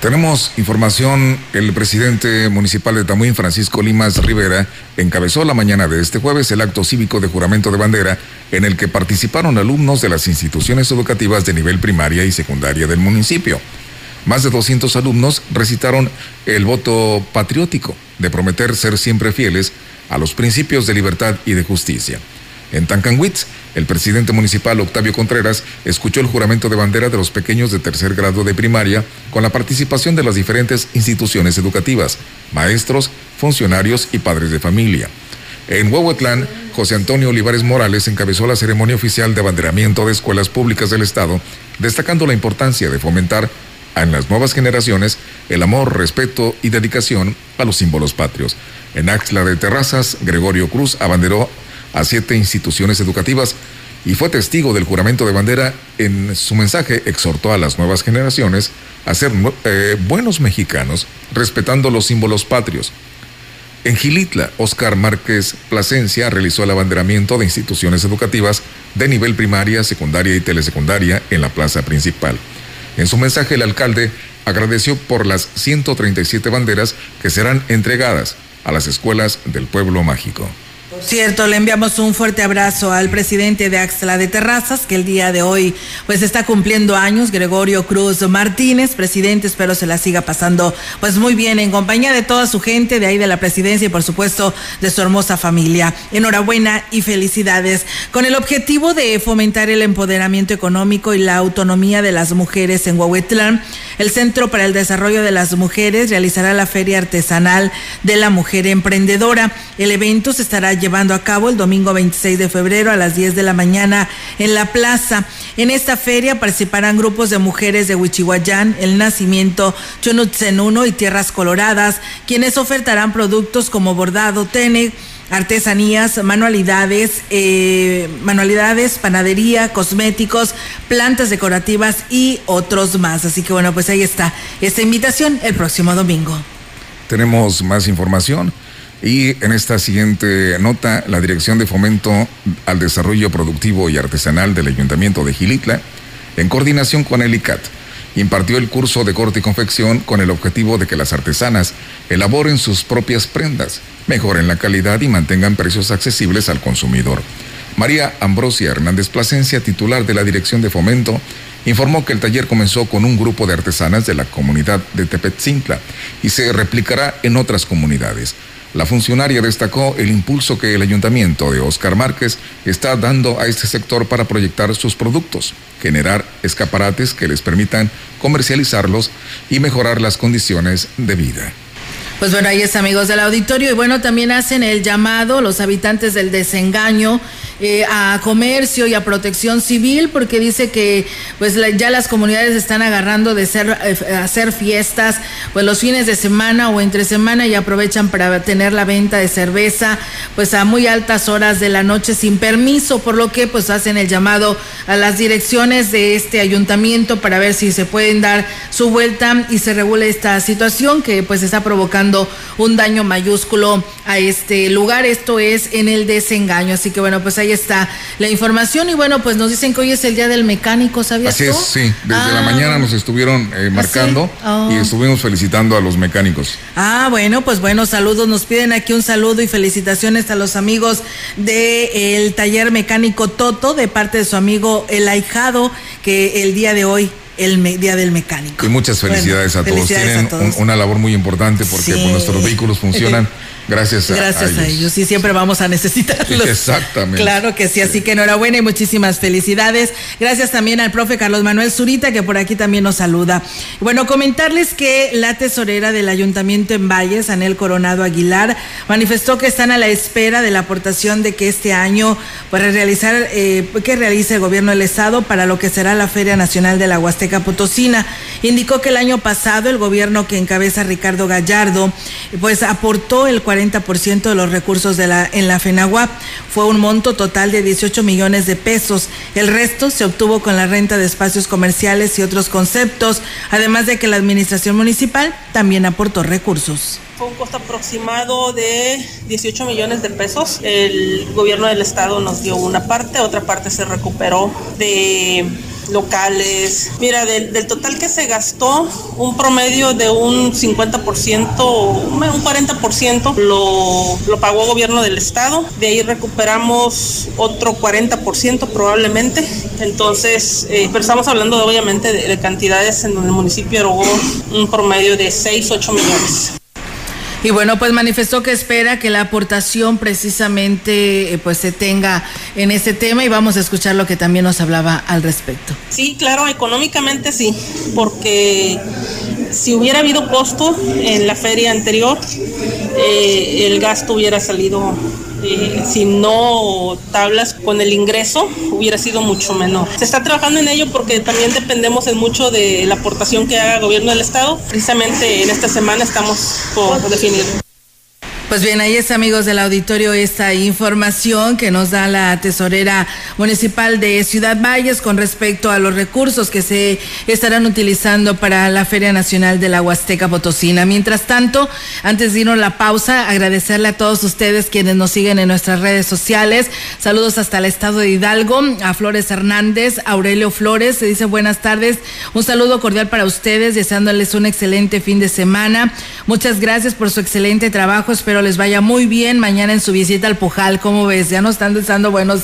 Speaker 3: Tenemos información, el presidente municipal de Tamuín, Francisco Limas Rivera, encabezó la mañana de este jueves el acto cívico de juramento de bandera en el que participaron alumnos de las instituciones educativas de nivel primaria y secundaria del municipio. Más de 200 alumnos recitaron el voto patriótico de prometer ser siempre fieles a los principios de libertad y de justicia. En Tancanwitz, el presidente municipal Octavio Contreras escuchó el juramento de bandera de los pequeños de tercer grado de primaria con la participación de las diferentes instituciones educativas, maestros, funcionarios y padres de familia. En Huehuetlán, José Antonio Olivares Morales encabezó la ceremonia oficial de abanderamiento de escuelas públicas del Estado, destacando la importancia de fomentar en las nuevas generaciones el amor, respeto y dedicación a los símbolos patrios. En Axla de Terrazas, Gregorio Cruz abanderó a siete instituciones educativas y fue testigo del juramento de bandera. En su mensaje exhortó a las nuevas generaciones a ser eh, buenos mexicanos, respetando los símbolos patrios. En Gilitla, Oscar Márquez Plasencia realizó el abanderamiento de instituciones educativas de nivel primaria, secundaria y telesecundaria en la plaza principal. En su mensaje, el alcalde agradeció por las 137 banderas que serán entregadas a las escuelas del pueblo mágico.
Speaker 2: Cierto, le enviamos un fuerte abrazo al presidente de Axla de Terrazas, que el día de hoy pues está cumpliendo años, Gregorio Cruz Martínez, presidente, espero se la siga pasando pues muy bien en compañía de toda su gente de ahí de la presidencia y por supuesto de su hermosa familia. Enhorabuena y felicidades. Con el objetivo de fomentar el empoderamiento económico y la autonomía de las mujeres en Huehuetlán, el Centro para el Desarrollo de las Mujeres realizará la Feria Artesanal de la Mujer Emprendedora. El evento se estará llevando a cabo el domingo 26 de febrero a las 10 de la mañana en la plaza. En esta feria participarán grupos de mujeres de Huichihuayán, El Nacimiento, Chonutzenuno y Tierras Coloradas, quienes ofertarán productos como bordado, tene, artesanías, manualidades, eh, manualidades, panadería, cosméticos, plantas decorativas y otros más. Así que bueno, pues ahí está esta invitación el próximo domingo.
Speaker 3: Tenemos más información. Y en esta siguiente nota, la Dirección de Fomento al Desarrollo Productivo y Artesanal del Ayuntamiento de Gilitla, en coordinación con el ICAT, impartió el curso de corte y confección con el objetivo de que las artesanas elaboren sus propias prendas, mejoren la calidad y mantengan precios accesibles al consumidor. María Ambrosia Hernández Plasencia, titular de la Dirección de Fomento, informó que el taller comenzó con un grupo de artesanas de la comunidad de Tepetzincla y se replicará en otras comunidades. La funcionaria destacó el impulso que el ayuntamiento de Oscar Márquez está dando a este sector para proyectar sus productos, generar escaparates que les permitan comercializarlos y mejorar las condiciones de vida.
Speaker 2: Pues bueno, ahí es amigos del auditorio y bueno, también hacen el llamado los habitantes del desengaño eh, a comercio y a protección civil porque dice que pues ya las comunidades están agarrando de ser, eh, hacer fiestas pues los fines de semana o entre semana y aprovechan para tener la venta de cerveza pues a muy altas horas de la noche sin permiso, por lo que pues hacen el llamado a las direcciones de este ayuntamiento para ver si se pueden dar su vuelta y se regule esta situación que pues está provocando un daño mayúsculo a este lugar. Esto es en el desengaño. Así que bueno, pues ahí está la información. Y bueno, pues nos dicen que hoy es el día del mecánico, ¿sabías
Speaker 3: Así es, sí. Desde la
Speaker 2: Ah.
Speaker 3: mañana nos estuvieron eh, marcando
Speaker 2: Oh.
Speaker 3: y estuvimos felicitando a los mecánicos.
Speaker 2: Ah, bueno, pues bueno, saludos. Nos piden aquí un saludo y felicitaciones a los amigos del taller mecánico Toto de parte de su amigo El Ahijado, que el día de hoy, el me- día del mecánico.
Speaker 3: Y muchas felicidades
Speaker 2: Bueno,
Speaker 3: a todos.
Speaker 2: felicidades
Speaker 3: Tienen
Speaker 2: a todos.
Speaker 3: un- una labor muy importante porque
Speaker 2: Sí.
Speaker 3: pues, nuestros vehículos funcionan gracias a,
Speaker 2: Gracias a ellos. y siempre vamos a necesitarlos.
Speaker 3: Exactamente.
Speaker 2: Claro que sí, así que enhorabuena y muchísimas felicidades. Gracias también al profe Carlos Manuel Zurita, que por aquí también nos saluda. Bueno, comentarles que la tesorera del Ayuntamiento en Valles, Anel Coronado Aguilar, manifestó que están a la espera de la aportación de que este año para realizar, eh, que realice el gobierno del Estado para lo que será la Feria Nacional de la Huasteca Potosina. Indicó que el año pasado el gobierno que encabeza Ricardo Gallardo, pues aportó el 40% de los recursos de la, en la FENAGUAP. Fue un monto total de 18 millones de pesos. El resto se obtuvo con la renta de espacios comerciales y otros conceptos, además de que la administración municipal también aportó recursos.
Speaker 12: Fue un costo aproximado de 18 millones de pesos. El gobierno del estado nos dio una parte, otra parte se recuperó de locales. Mira, del, total que se gastó, un promedio de un 50%, un 40% lo, lo pagó gobierno del estado. De ahí recuperamos otro 40% probablemente. Entonces, eh, pero estamos hablando obviamente de, de cantidades en donde el municipio erogó un promedio de 6, 8 millones.
Speaker 2: Y bueno, pues manifestó que espera que la aportación precisamente eh, pues se tenga en este tema y vamos a escuchar lo que también nos hablaba al respecto.
Speaker 12: Sí, claro, económicamente sí, porque si hubiera habido costo en la feria anterior, eh, el gasto hubiera salido, eh, si no tablas con el ingreso, hubiera sido mucho menor. Se está trabajando en ello porque también dependemos en mucho de la aportación que haga el gobierno del Estado. Precisamente en esta semana estamos por definir.
Speaker 2: Pues bien, ahí es amigos del auditorio esta información que nos da la tesorera municipal de Ciudad Valles con respecto a los recursos que se estarán utilizando para la Feria Nacional de la Huasteca Potosina. Mientras tanto, antes de irnos la pausa, agradecerle a todos ustedes quienes nos siguen en nuestras redes sociales. Saludos hasta el estado de Hidalgo, a Flores Hernández, Aurelio Flores, se dice buenas tardes. Un saludo cordial para ustedes, deseándoles un excelente fin de semana. Muchas gracias por su excelente trabajo. Espero les vaya muy bien mañana en su visita al Pujal. ¿Cómo ves? Ya nos están dando buenos,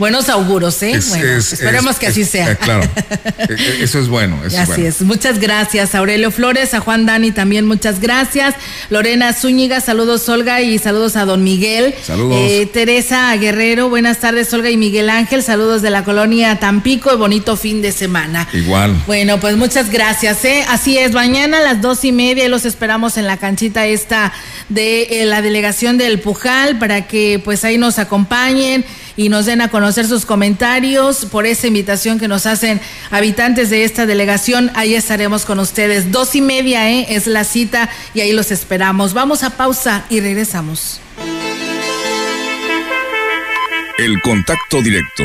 Speaker 2: buenos auguros, ¿eh? esperemos que así sea.
Speaker 3: Eh, claro, e, e, eso es bueno.
Speaker 2: así es. Muchas gracias, Aurelio Flores, a Juan Dani también, muchas gracias. Lorena Zúñiga, saludos, Olga, y saludos a don Miguel.
Speaker 3: Saludos.
Speaker 2: Eh, Teresa Guerrero, buenas tardes, Olga y Miguel Ángel, saludos de la colonia Tampico y bonito fin de semana.
Speaker 3: Igual.
Speaker 2: Bueno, pues muchas gracias, ¿eh? Así es, mañana a las dos y media los esperamos en la canchita esta de la delegación del Pujal para que pues ahí nos acompañen y nos den a conocer sus comentarios por esa invitación que nos hacen habitantes de esta delegación. Ahí estaremos con ustedes. Dos y media ¿eh? es la cita y ahí los esperamos. Vamos a pausa y regresamos.
Speaker 1: El contacto directo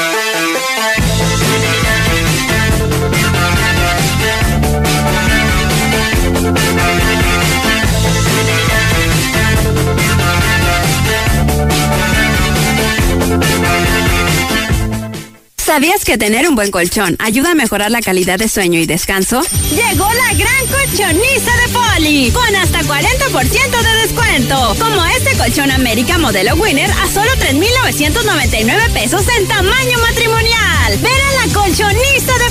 Speaker 9: ¿Sabías que tener un buen colchón ayuda a mejorar la calidad de sueño y descanso? Llegó la gran colchoniza de Poli, con hasta 40% de descuento. Como este colchón América modelo Winner a solo 3,999 pesos en tamaño matrimonial. Ven a la colchoniza de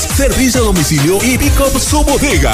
Speaker 13: Servicio a domicilio y pick up su bodega.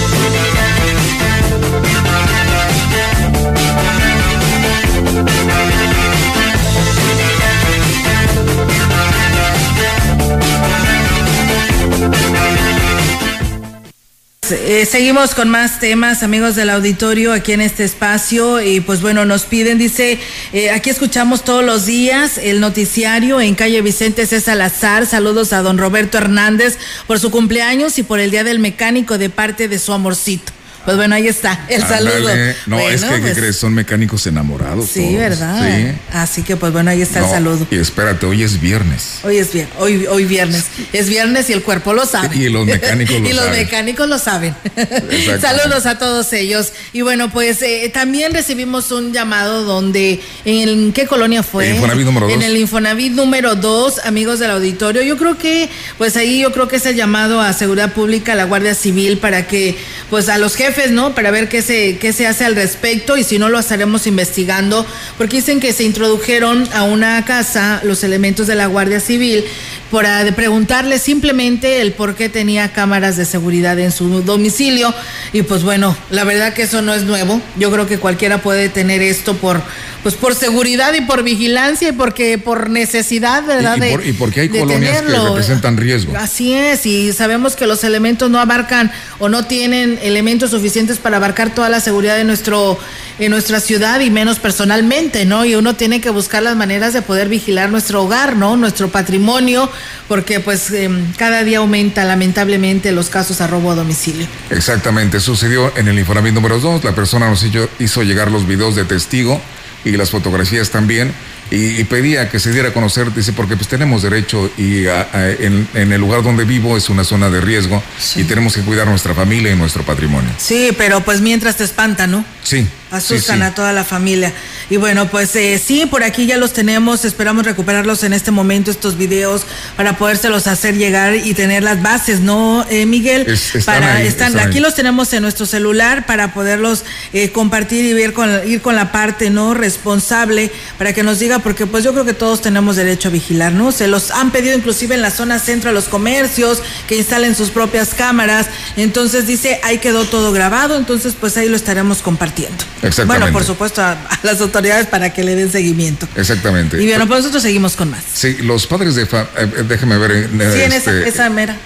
Speaker 2: Eh, seguimos con más temas, amigos del auditorio, aquí en este espacio. Y pues bueno, nos piden, dice, eh, aquí escuchamos todos los días el noticiario en calle Vicente César Salazar. Saludos a don Roberto Hernández por su cumpleaños y por el Día del Mecánico de parte de su amorcito. Pues bueno, ahí está, el saludo.
Speaker 3: No, es que, ¿qué pues crees? Son mecánicos enamorados.
Speaker 2: Sí, ¿verdad? Sí. Así que, pues bueno, ahí está el saludo.
Speaker 3: Y espérate, hoy es viernes.
Speaker 2: Hoy es viernes, hoy, hoy viernes. Es viernes y el cuerpo lo sabe.
Speaker 3: Y los mecánicos lo
Speaker 2: saben. y los mecánicos lo saben. Saludos a todos ellos. Y bueno, pues eh, también recibimos un llamado donde, ¿en qué colonia fue?
Speaker 3: En Infonavit número 2.
Speaker 2: En el Infonavit número 2, amigos del auditorio. Yo creo que, pues ahí yo creo que es el llamado a Seguridad Pública, a la Guardia Civil, para que, pues a los jefes ¿no? Para ver qué se, qué se hace al respecto y si no lo estaremos investigando, porque dicen que se introdujeron a una casa los elementos de la Guardia Civil para preguntarle simplemente el por qué tenía cámaras de seguridad en su domicilio y pues bueno, la verdad que eso no es nuevo. Yo creo que cualquiera puede tener esto por pues por seguridad y por vigilancia y porque por necesidad, ¿verdad?
Speaker 3: Y, porque hay colonias que representan riesgo.
Speaker 2: Así es, y sabemos que los elementos no abarcan o no tienen elementos suficientes para abarcar toda la seguridad de nuestro en nuestra ciudad y menos personalmente, ¿no? Y uno tiene que buscar las maneras de poder vigilar nuestro hogar, ¿no? Nuestro patrimonio, porque pues em, cada día aumenta lamentablemente los casos a robo a domicilio.
Speaker 3: Exactamente, sucedió en el informe número 2, la persona nos hizo llegar los videos de testigo y las fotografías también y, pedía que se diera a conocer, dice, porque pues tenemos derecho y en, el lugar donde vivo es una zona de riesgo y tenemos que cuidar nuestra familia y nuestro patrimonio.
Speaker 2: Sí, pero pues mientras te espanta, ¿no?
Speaker 3: Sí.
Speaker 2: Asustan a toda la familia. Y bueno, pues eh, sí, por aquí ya los tenemos, esperamos recuperarlos en este momento, estos videos, para podérselos hacer llegar y tener las bases, ¿no, eh, Miguel?
Speaker 3: están
Speaker 2: para,
Speaker 3: están,
Speaker 2: aquí los tenemos en nuestro celular para poderlos eh, compartir y ver con, ir con la parte no responsable para que nos diga porque pues yo creo que todos tenemos derecho a vigilar, ¿no? Se los han pedido inclusive en la zona centro a los comercios que instalen sus propias cámaras. Entonces dice, ahí quedó todo grabado, entonces pues ahí lo estaremos compartiendo.
Speaker 3: Exactamente.
Speaker 2: Bueno, por supuesto a, las autoridades para que le den seguimiento.
Speaker 3: Exactamente.
Speaker 2: Y bueno, pues nosotros seguimos con más.
Speaker 3: Sí, los padres de... Fa eh, eh, déjeme ver.
Speaker 2: Eh, sí, en esa, este, mera,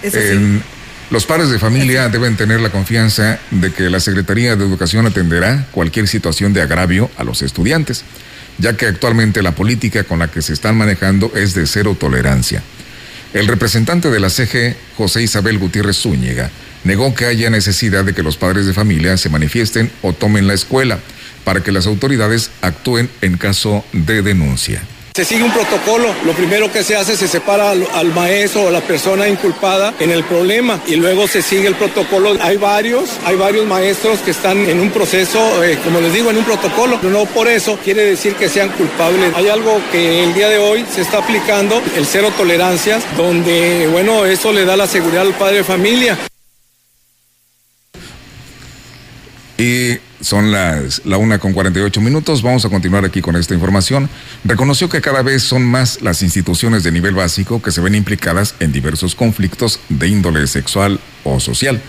Speaker 3: Los padres de familia deben tener la confianza de que la Secretaría de Educación atenderá cualquier situación de agravio a los estudiantes ya que actualmente la política con la que se están manejando es de cero tolerancia. El representante de la CG, José Isabel Gutiérrez Zúñiga, negó que haya necesidad de que los padres de familia se manifiesten o tomen la escuela para que las autoridades actúen en caso de denuncia.
Speaker 14: Se sigue un protocolo. Lo primero que se hace se separa al, maestro o a la persona inculpada en el problema y luego se sigue el protocolo. Hay varios, hay varios maestros que están en un proceso, eh, como les digo, en un protocolo. No por eso quiere decir que sean culpables. Hay algo que el día de hoy se está aplicando, el cero tolerancias, donde, bueno, eso le da la seguridad al padre de familia.
Speaker 3: Y son las la una con 48 minutos. Vamos a continuar aquí con esta información. Reconoció que cada vez son más las instituciones de nivel básico que se ven implicadas en diversos conflictos de índole sexual o social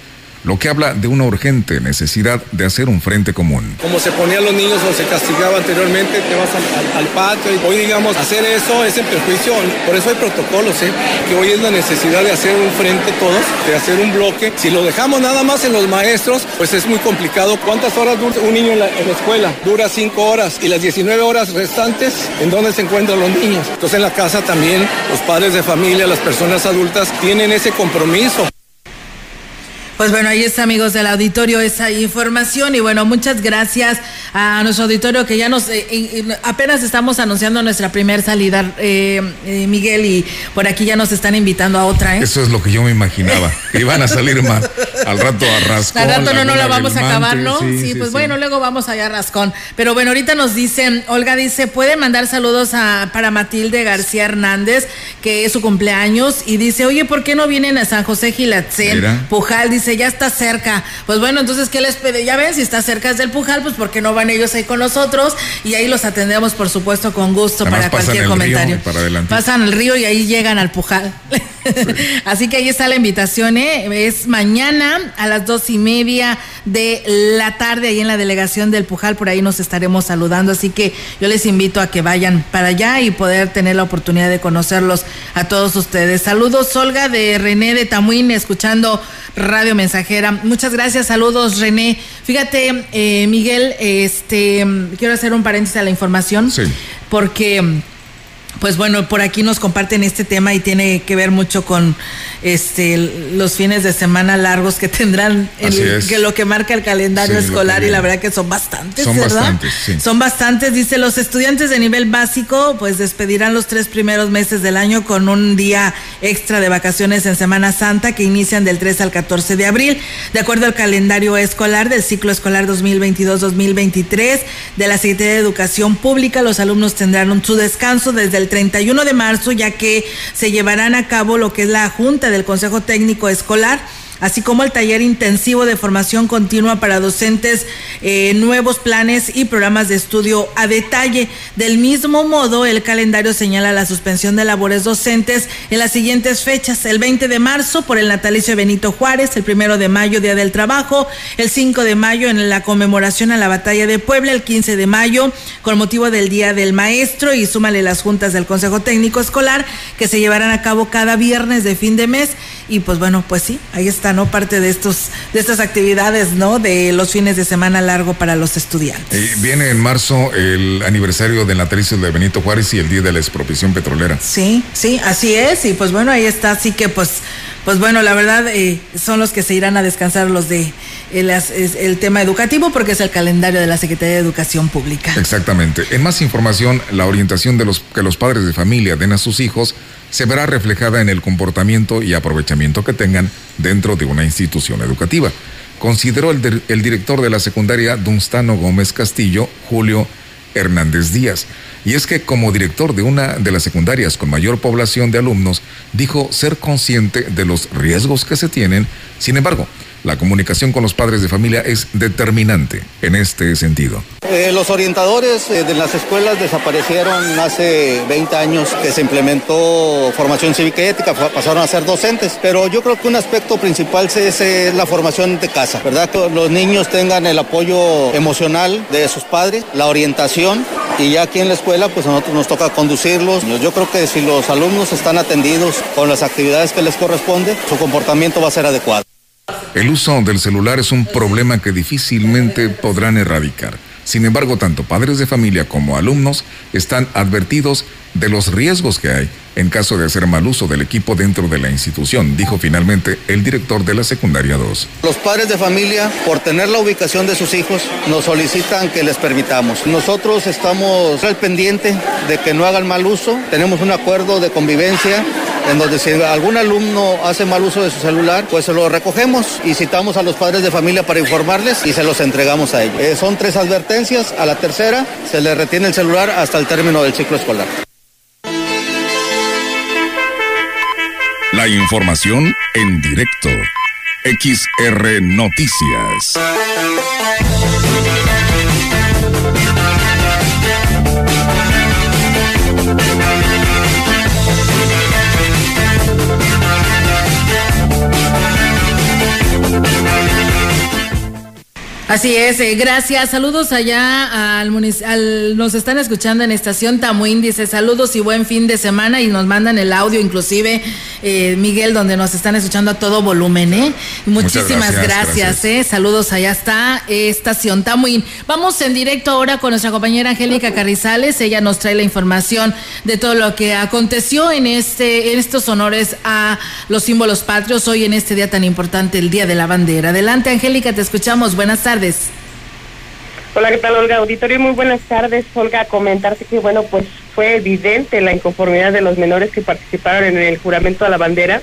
Speaker 3: lo que habla de una urgente necesidad de hacer un frente común.
Speaker 14: Como se ponía a los niños o se castigaba anteriormente, te vas al, patio y hoy digamos hacer eso es en perjuicio, por eso hay protocolos, ¿eh? que hoy es la necesidad de hacer un frente todos, de hacer un bloque. Si lo dejamos nada más en los maestros, pues es muy complicado. ¿Cuántas horas dura un niño en la, en la escuela? Dura cinco horas y las 19 horas restantes, ¿en dónde se encuentran los niños? Entonces en la casa también los padres de familia, las personas adultas tienen ese compromiso.
Speaker 2: Pues bueno, ahí está, amigos del auditorio, esa información. Y bueno, muchas gracias a nuestro auditorio que ya nos. Eh, apenas estamos anunciando nuestra primera salida, eh, eh, Miguel, y por aquí ya nos están invitando a otra.
Speaker 3: Eso es lo que yo me imaginaba. Que iban a salir más. Al rato a Rascón.
Speaker 2: Al rato no, no la vamos a acabar, ¿no? Sí, pues bueno, luego vamos allá a Rascón. Pero bueno, ahorita nos dicen, Olga dice, puede mandar saludos a, para Matilde García Hernández, que es su cumpleaños, y dice, oye, ¿por qué no vienen a San José Gilatzen? Pujal dice, ya está cerca. Pues bueno, entonces, ¿qué les pide? Ya ven, si está cerca del Pujal, pues porque no van ellos ahí con nosotros y ahí los atendemos, por supuesto, con gusto para cualquier comentario. pasan el río y ahí llegan al Pujal. Así que ahí está la invitación, ¿eh? Es mañana a las dos y media de la tarde, ahí en la delegación del Pujal, por ahí nos estaremos saludando. Así que yo les invito a que vayan para allá y poder tener la oportunidad de conocerlos a todos ustedes. Saludos, Olga de René de Tamuín, escuchando Radio Mensajera. Muchas gracias, saludos René. Fíjate, eh, Miguel, este, quiero hacer un paréntesis a la información.
Speaker 3: Sí.
Speaker 2: Porque pues bueno, por aquí nos comparten este tema y tiene que ver mucho con este los fines de semana largos que tendrán que lo que marca el calendario escolar y la verdad que son bastantes,
Speaker 3: son
Speaker 2: ¿verdad?
Speaker 3: Bastantes, sí.
Speaker 2: Son bastantes, dice los estudiantes de nivel básico, pues despedirán los tres primeros meses del año con un día extra de vacaciones en Semana Santa que inician del 3 al 14 de abril, de acuerdo al calendario escolar del ciclo escolar 2022-2023 de la Secretaría de Educación Pública, los alumnos tendrán su descanso desde el 31 de marzo, ya que se llevarán a cabo lo que es la junta del Consejo Técnico Escolar así como el taller intensivo de formación continua para docentes, eh, nuevos planes y programas de estudio a detalle. Del mismo modo, el calendario señala la suspensión de labores docentes en las siguientes fechas, el 20 de marzo por el natalicio de Benito Juárez, el primero de mayo, Día del Trabajo, el 5 de mayo en la conmemoración a la batalla de Puebla, el 15 de mayo con motivo del Día del Maestro. Y súmale las juntas del Consejo Técnico Escolar que se llevarán a cabo cada viernes de fin de mes. Y pues bueno, pues sí, ahí está, ¿no? Parte de estos de estas actividades, ¿no? De los fines de semana largo para los estudiantes.
Speaker 3: Y viene en marzo el aniversario del natalicio de Benito Juárez y el Día de la Expropiación Petrolera.
Speaker 2: Sí, sí, así es y pues bueno, ahí está, así que pues pues bueno, la verdad eh, son los que se irán a descansar los de el, el, tema educativo porque es el calendario de la Secretaría de Educación Pública.
Speaker 3: Exactamente. En más información, la orientación de los que los padres de familia den a sus hijos se verá reflejada en el comportamiento y aprovechamiento que tengan dentro de una institución educativa. Consideró el director de la secundaria Dunstano Gómez Castillo, Julio Hernández Díaz. Y es que como director de una de las secundarias con mayor población de alumnos, dijo ser consciente de los riesgos que se tienen. Sin embargo, la comunicación con los padres de familia es determinante en este sentido.
Speaker 15: Eh, los orientadores eh, de las escuelas desaparecieron hace 20 años que se implementó formación cívica y ética, pasaron a ser docentes, pero yo creo que un aspecto principal es, la formación de casa, ¿verdad? Que los niños tengan el apoyo emocional de sus padres, la orientación y ya aquí en la escuela pues a nosotros nos toca conducirlos. Yo creo que si los alumnos están atendidos con las actividades que les corresponde, su comportamiento va a ser adecuado.
Speaker 3: El uso del celular es un problema que difícilmente podrán erradicar. Sin embargo, tanto padres de familia como alumnos están advertidos de los riesgos que hay en caso de hacer mal uso del equipo dentro de la institución, dijo finalmente el director de la secundaria 2.
Speaker 15: Los padres de familia, por tener la ubicación de sus hijos, nos solicitan que les permitamos. Nosotros estamos al pendiente de que no hagan mal uso, tenemos un acuerdo de convivencia en donde si algún alumno hace mal uso de su celular, pues se lo recogemos y citamos a los padres de familia para informarles y se los entregamos a ellos. Eh, son tres advertencias, a la tercera se le retiene el celular hasta el término del ciclo escolar.
Speaker 1: La información en directo. XR Noticias.
Speaker 16: Así es, eh, gracias. Saludos allá al, al nos están escuchando en estación Tamuín, dice saludos y buen fin de semana y nos mandan el audio inclusive eh, Miguel donde nos están escuchando a todo volumen, ¿eh? Muchísimas gracias, ¿eh? Saludos allá está estación Tamuín. Vamos en directo ahora con nuestra compañera Angélica Carrizales, ella nos trae la información de todo lo que aconteció en este en estos honores a los símbolos patrios hoy en este día tan importante, el Día de la Bandera. Adelante Angélica, te escuchamos. Buenas tardes.
Speaker 17: Hola, ¿qué tal, Olga? Auditorio, muy buenas tardes. Olga, comentarte que, bueno, pues fue evidente la inconformidad de los menores que participaron en el juramento a la bandera,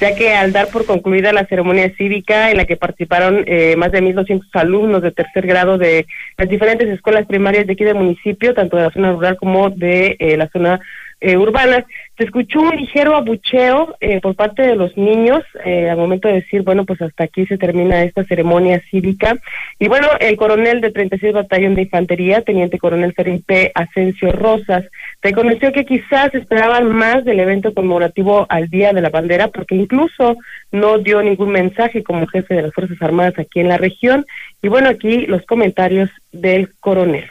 Speaker 17: ya que al dar por concluida la ceremonia cívica en la que participaron eh, más de 1.200 alumnos de tercer grado de las diferentes escuelas primarias de aquí del municipio, tanto de la zona rural como de eh, la zona eh, urbanas. Se escuchó un ligero abucheo eh, por parte de los niños eh, al momento de decir, bueno, pues hasta aquí se termina esta ceremonia cívica. Y bueno, el coronel de 36 Batallón de Infantería, teniente coronel Felipe Asensio Rosas, reconoció que quizás esperaban más del evento conmemorativo al Día de la Bandera, porque incluso no dio ningún mensaje como jefe de las Fuerzas Armadas aquí en la región. Y bueno, aquí los comentarios del coronel.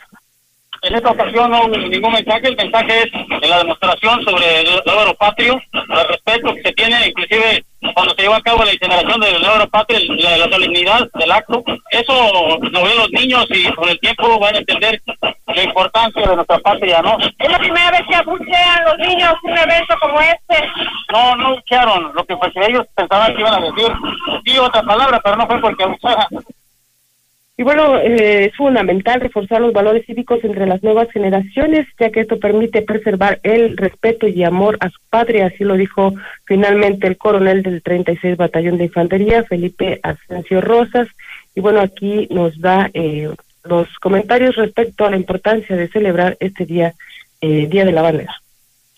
Speaker 18: En esta ocasión no hubo ningún mensaje, el mensaje es la demostración sobre el logro patrio, el respeto que se tiene, inclusive cuando se llevó a cabo la incineración del logro patrio, la, la solemnidad del acto. Eso lo ven los niños y con el tiempo van a entender la importancia de nuestra patria, ¿no?
Speaker 19: Es la primera vez que abuchean los niños un evento como este.
Speaker 18: No, no abuchearon, lo que fue que ellos pensaban que iban a decir, sí, otra palabra, pero no fue porque abuchearan.
Speaker 17: Y bueno, eh, es fundamental reforzar los valores cívicos entre las nuevas generaciones, ya que esto permite preservar el respeto y amor a su patria, así lo dijo finalmente el coronel del 36 Batallón de Infantería, Felipe Asensio Rosas. Y bueno, aquí nos da eh, los comentarios respecto a la importancia de celebrar este día, eh, Día de la Bandera.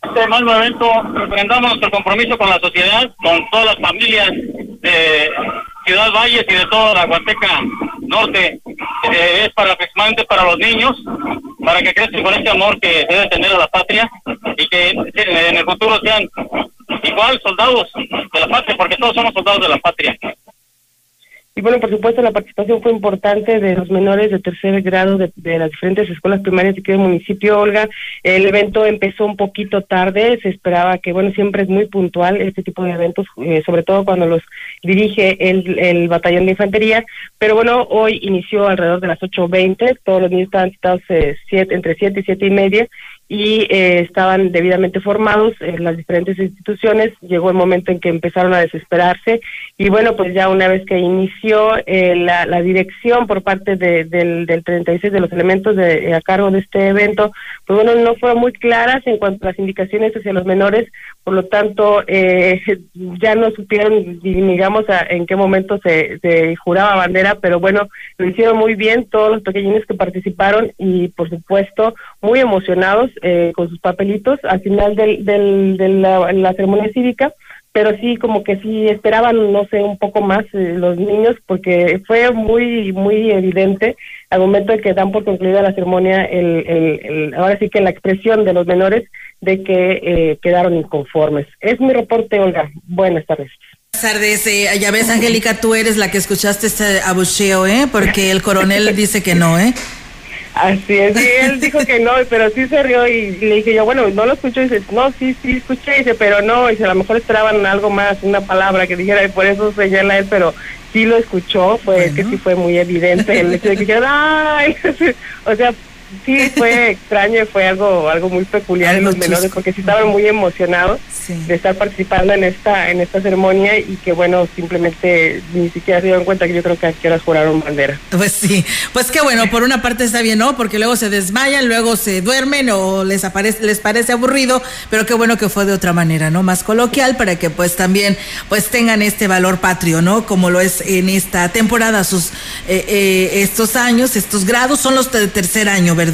Speaker 18: Este mal evento, referendamos nuestro compromiso con la sociedad, con todas las familias de Ciudad Valles y de toda la Huasteca Norte. Eh, es para para los niños, para que crezcan con este amor que deben tener a la patria y que en el futuro sean igual soldados de la patria, porque todos somos soldados de la patria.
Speaker 17: Y bueno, por supuesto, la participación fue importante de los menores de tercer grado de, las diferentes escuelas primarias de aquí del municipio, Olga. El evento empezó un poquito tarde, se esperaba que, bueno, siempre es muy puntual este tipo de eventos, eh, sobre todo cuando los dirige el, batallón de infantería, pero bueno, hoy inició alrededor de las 8.20, todos los niños estaban citados eh, siete, entre 7 y siete y media, y eh, estaban debidamente formados en las diferentes instituciones. Llegó el momento en que empezaron a desesperarse y bueno, pues ya una vez que inició eh, la, la, dirección por parte de, del, del 36 de los elementos de, a cargo de este evento, pues bueno, no fueron muy claras en cuanto a las indicaciones hacia los menores, por lo tanto eh, ya no supieron, digamos, en qué momento se, se juraba bandera, pero bueno, lo hicieron muy bien todos los pequeñines que participaron y por supuesto muy emocionados eh, con sus papelitos al final del, del, de la, ceremonia cívica, pero sí como que sí esperaban, no sé, un poco más eh, los niños porque fue muy, muy evidente al momento de que dan por concluida la ceremonia, el, el, ahora sí que la expresión de los menores de que eh, quedaron inconformes. Es mi reporte, Olga. Buenas tardes.
Speaker 2: Buenas tardes. ya ves, Angélica, tú eres la que escuchaste este abucheo, ¿eh? Porque el coronel dice que no, ¿eh?
Speaker 17: Así es, y él dijo que no, pero sí se rió y le dije yo, bueno, no lo escucho, y dice, no, sí, sí escuché, dice, pero no, y dice, a lo mejor esperaban algo más, una palabra que dijera, y por eso señala él, pero sí lo escuchó, pues que sí fue muy evidente el hecho de que ay, o sea, sí fue extraño y fue algo algo muy peculiar en los menores porque sí estaban muy emocionados de estar participando en esta en esta ceremonia y que bueno simplemente ni siquiera se dieron cuenta que yo creo que aquí horas juraron bandera.
Speaker 2: Pues sí pues qué bueno por una parte está bien no porque luego se desmayan luego se duermen o les aparece les parece aburrido pero qué bueno que fue de otra manera no más coloquial para que pues también pues tengan este valor patrio no como lo es en esta temporada sus eh, eh, estos años estos grados son los de tercer año ¿verdad?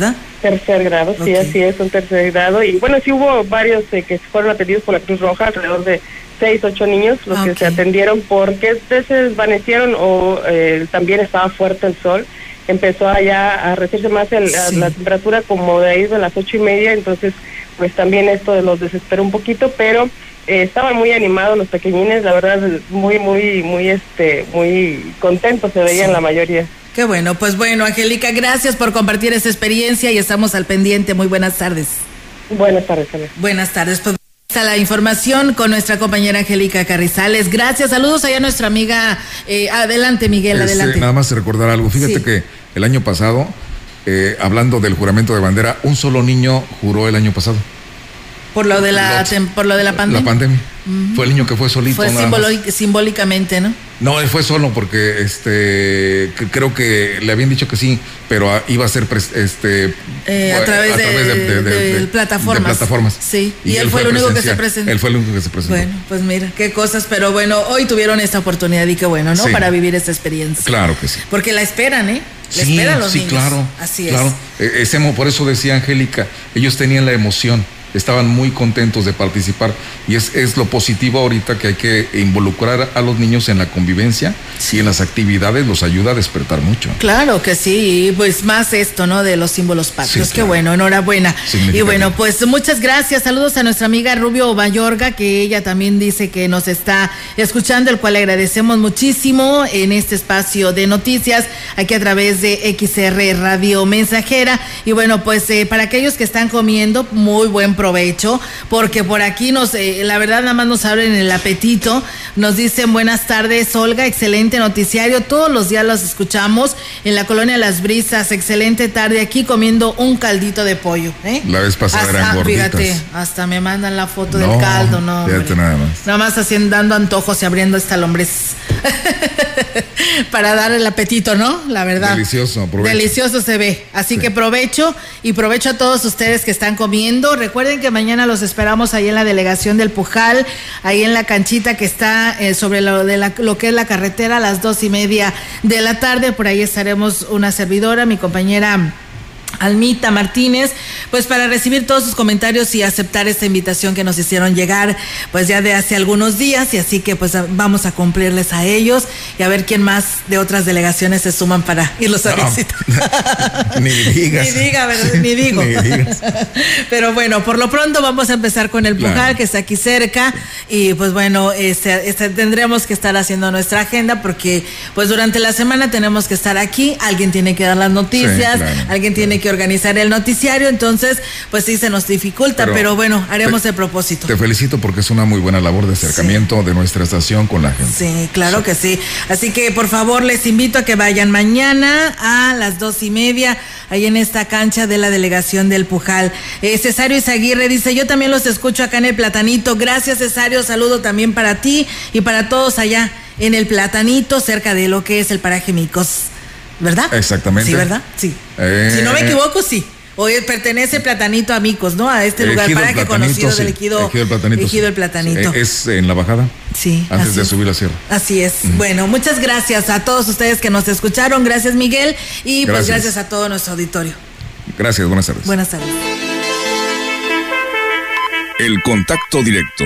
Speaker 17: Tercer grado, sí, así es, un tercer grado. Y bueno, sí hubo varios eh, que fueron atendidos por la Cruz Roja, alrededor de seis, ocho niños los que se atendieron porque se desvanecieron o eh, también estaba fuerte el sol. Empezó allá a recibirse más el, la temperatura como de ahí de las ocho y media, entonces pues también esto los desesperó un poquito, pero eh, estaban muy animados los pequeñines, la verdad muy, muy, muy, este, muy contentos se veían la mayoría.
Speaker 2: Qué bueno, pues bueno, Angélica, gracias por compartir esta experiencia y estamos al pendiente. Muy buenas tardes.
Speaker 17: Buenas tardes,
Speaker 2: Buenas tardes. Pues está la información con nuestra compañera Angélica Carrizales. Gracias, saludos allá a nuestra amiga. Eh, adelante, Miguel, este, adelante.
Speaker 3: Nada más recordar algo. Fíjate que el año pasado, eh, hablando del juramento de bandera, un solo niño juró el año pasado.
Speaker 2: Por lo de la, por lo de la pandemia.
Speaker 3: La pandemia. Fue el niño que fue solito.
Speaker 2: Fue simbólicamente, ¿no?
Speaker 3: No, él fue solo porque este creo que le habían dicho que sí, pero iba a ser este
Speaker 2: eh, a través, de, plataformas.
Speaker 3: plataformas.
Speaker 2: Sí, y, él, fue el único que se presentó.
Speaker 3: Él fue el único que se presentó.
Speaker 2: Bueno, pues mira, qué cosas, pero bueno, hoy tuvieron esta oportunidad y qué bueno, ¿no? Para vivir esta experiencia.
Speaker 3: Claro que sí.
Speaker 2: Porque la esperan, ¿eh?
Speaker 3: La esperan los sí, claro.
Speaker 2: Así
Speaker 3: es. Claro. E, por eso decía Angélica, ellos tenían la emoción estaban muy contentos de participar y es, es lo positivo ahorita que hay que involucrar a los niños en la convivencia y en las actividades los ayuda a despertar mucho.
Speaker 2: Claro que sí, pues más esto, ¿no? De los símbolos patrios. Qué bueno, enhorabuena. Y bueno, pues muchas gracias. Saludos a nuestra amiga Rubio Bayorga, que ella también dice que nos está escuchando, el cual le agradecemos muchísimo en este espacio de noticias, aquí a través de XR Radio Mensajera. Y bueno, pues eh, para aquellos que están comiendo, muy buen provecho, porque por aquí nos, eh, la verdad nada más nos abren el apetito, nos dicen buenas tardes, Olga, excelente noticiario, todos los días los escuchamos en la colonia Las Brisas, excelente tarde aquí comiendo un caldito de pollo. ¿eh?
Speaker 3: La vez pasada hasta, eran gorditas. Fíjate,
Speaker 2: hasta me mandan la foto del caldo, no.
Speaker 3: Fíjate nada más.
Speaker 2: Nada más haciendo, dando antojos y abriendo esta lombrez. Para dar el apetito, ¿no? La verdad.
Speaker 3: Delicioso,
Speaker 2: provecho. Delicioso se ve. Así que provecho y provecho a todos ustedes que están comiendo. Recuerden que mañana los esperamos ahí en la delegación del Pujal, ahí en la canchita que está eh, sobre lo, de lo que es la carretera a las dos y media de la tarde. Por ahí estaremos una servidora, mi compañera. Almita Martínez, pues para recibir todos sus comentarios y aceptar esta invitación que nos hicieron llegar, pues ya de hace algunos días, y así que pues vamos a cumplirles a ellos y a ver quién más de otras delegaciones se suman para irlos a visitar.
Speaker 20: ni digas.
Speaker 2: ni diga, Ni digo. Pero bueno, por lo pronto vamos a empezar con el Pujal, que está aquí cerca, y pues bueno, este, este, tendremos que estar haciendo nuestra agenda porque pues durante la semana tenemos que estar aquí, alguien tiene que dar las noticias, alguien tiene que organizar el noticiario, entonces pues sí se nos dificulta, pero, bueno, haremos el propósito.
Speaker 20: Te felicito porque es una muy buena labor de acercamiento de nuestra estación con la gente.
Speaker 2: Sí, claro que sí. Así que por favor les invito a que vayan mañana a las dos y media ahí en esta cancha de la delegación del Pujal. Eh, Cesario Izaguirre dice, yo también los escucho acá en el Platanito. Gracias Cesario, saludo también para ti y para todos allá en el Platanito, cerca de lo que es el paraje Micos. ¿Verdad?
Speaker 20: Exactamente.
Speaker 2: Sí, ¿verdad? Sí. Eh, si no me equivoco, sí. Hoy pertenece Platanito a Micos, ¿no? A este lugar para que conocido del ejido,
Speaker 20: ejido, el Platanito.
Speaker 2: Ejido el Platanito.
Speaker 20: Es en la bajada.
Speaker 2: Sí.
Speaker 20: Antes de subir la sierra.
Speaker 2: Así es. Bueno, muchas gracias a todos ustedes que nos escucharon. Gracias, Miguel. Y pues gracias a todo nuestro auditorio.
Speaker 20: Gracias, buenas tardes.
Speaker 2: Buenas tardes.
Speaker 3: El contacto directo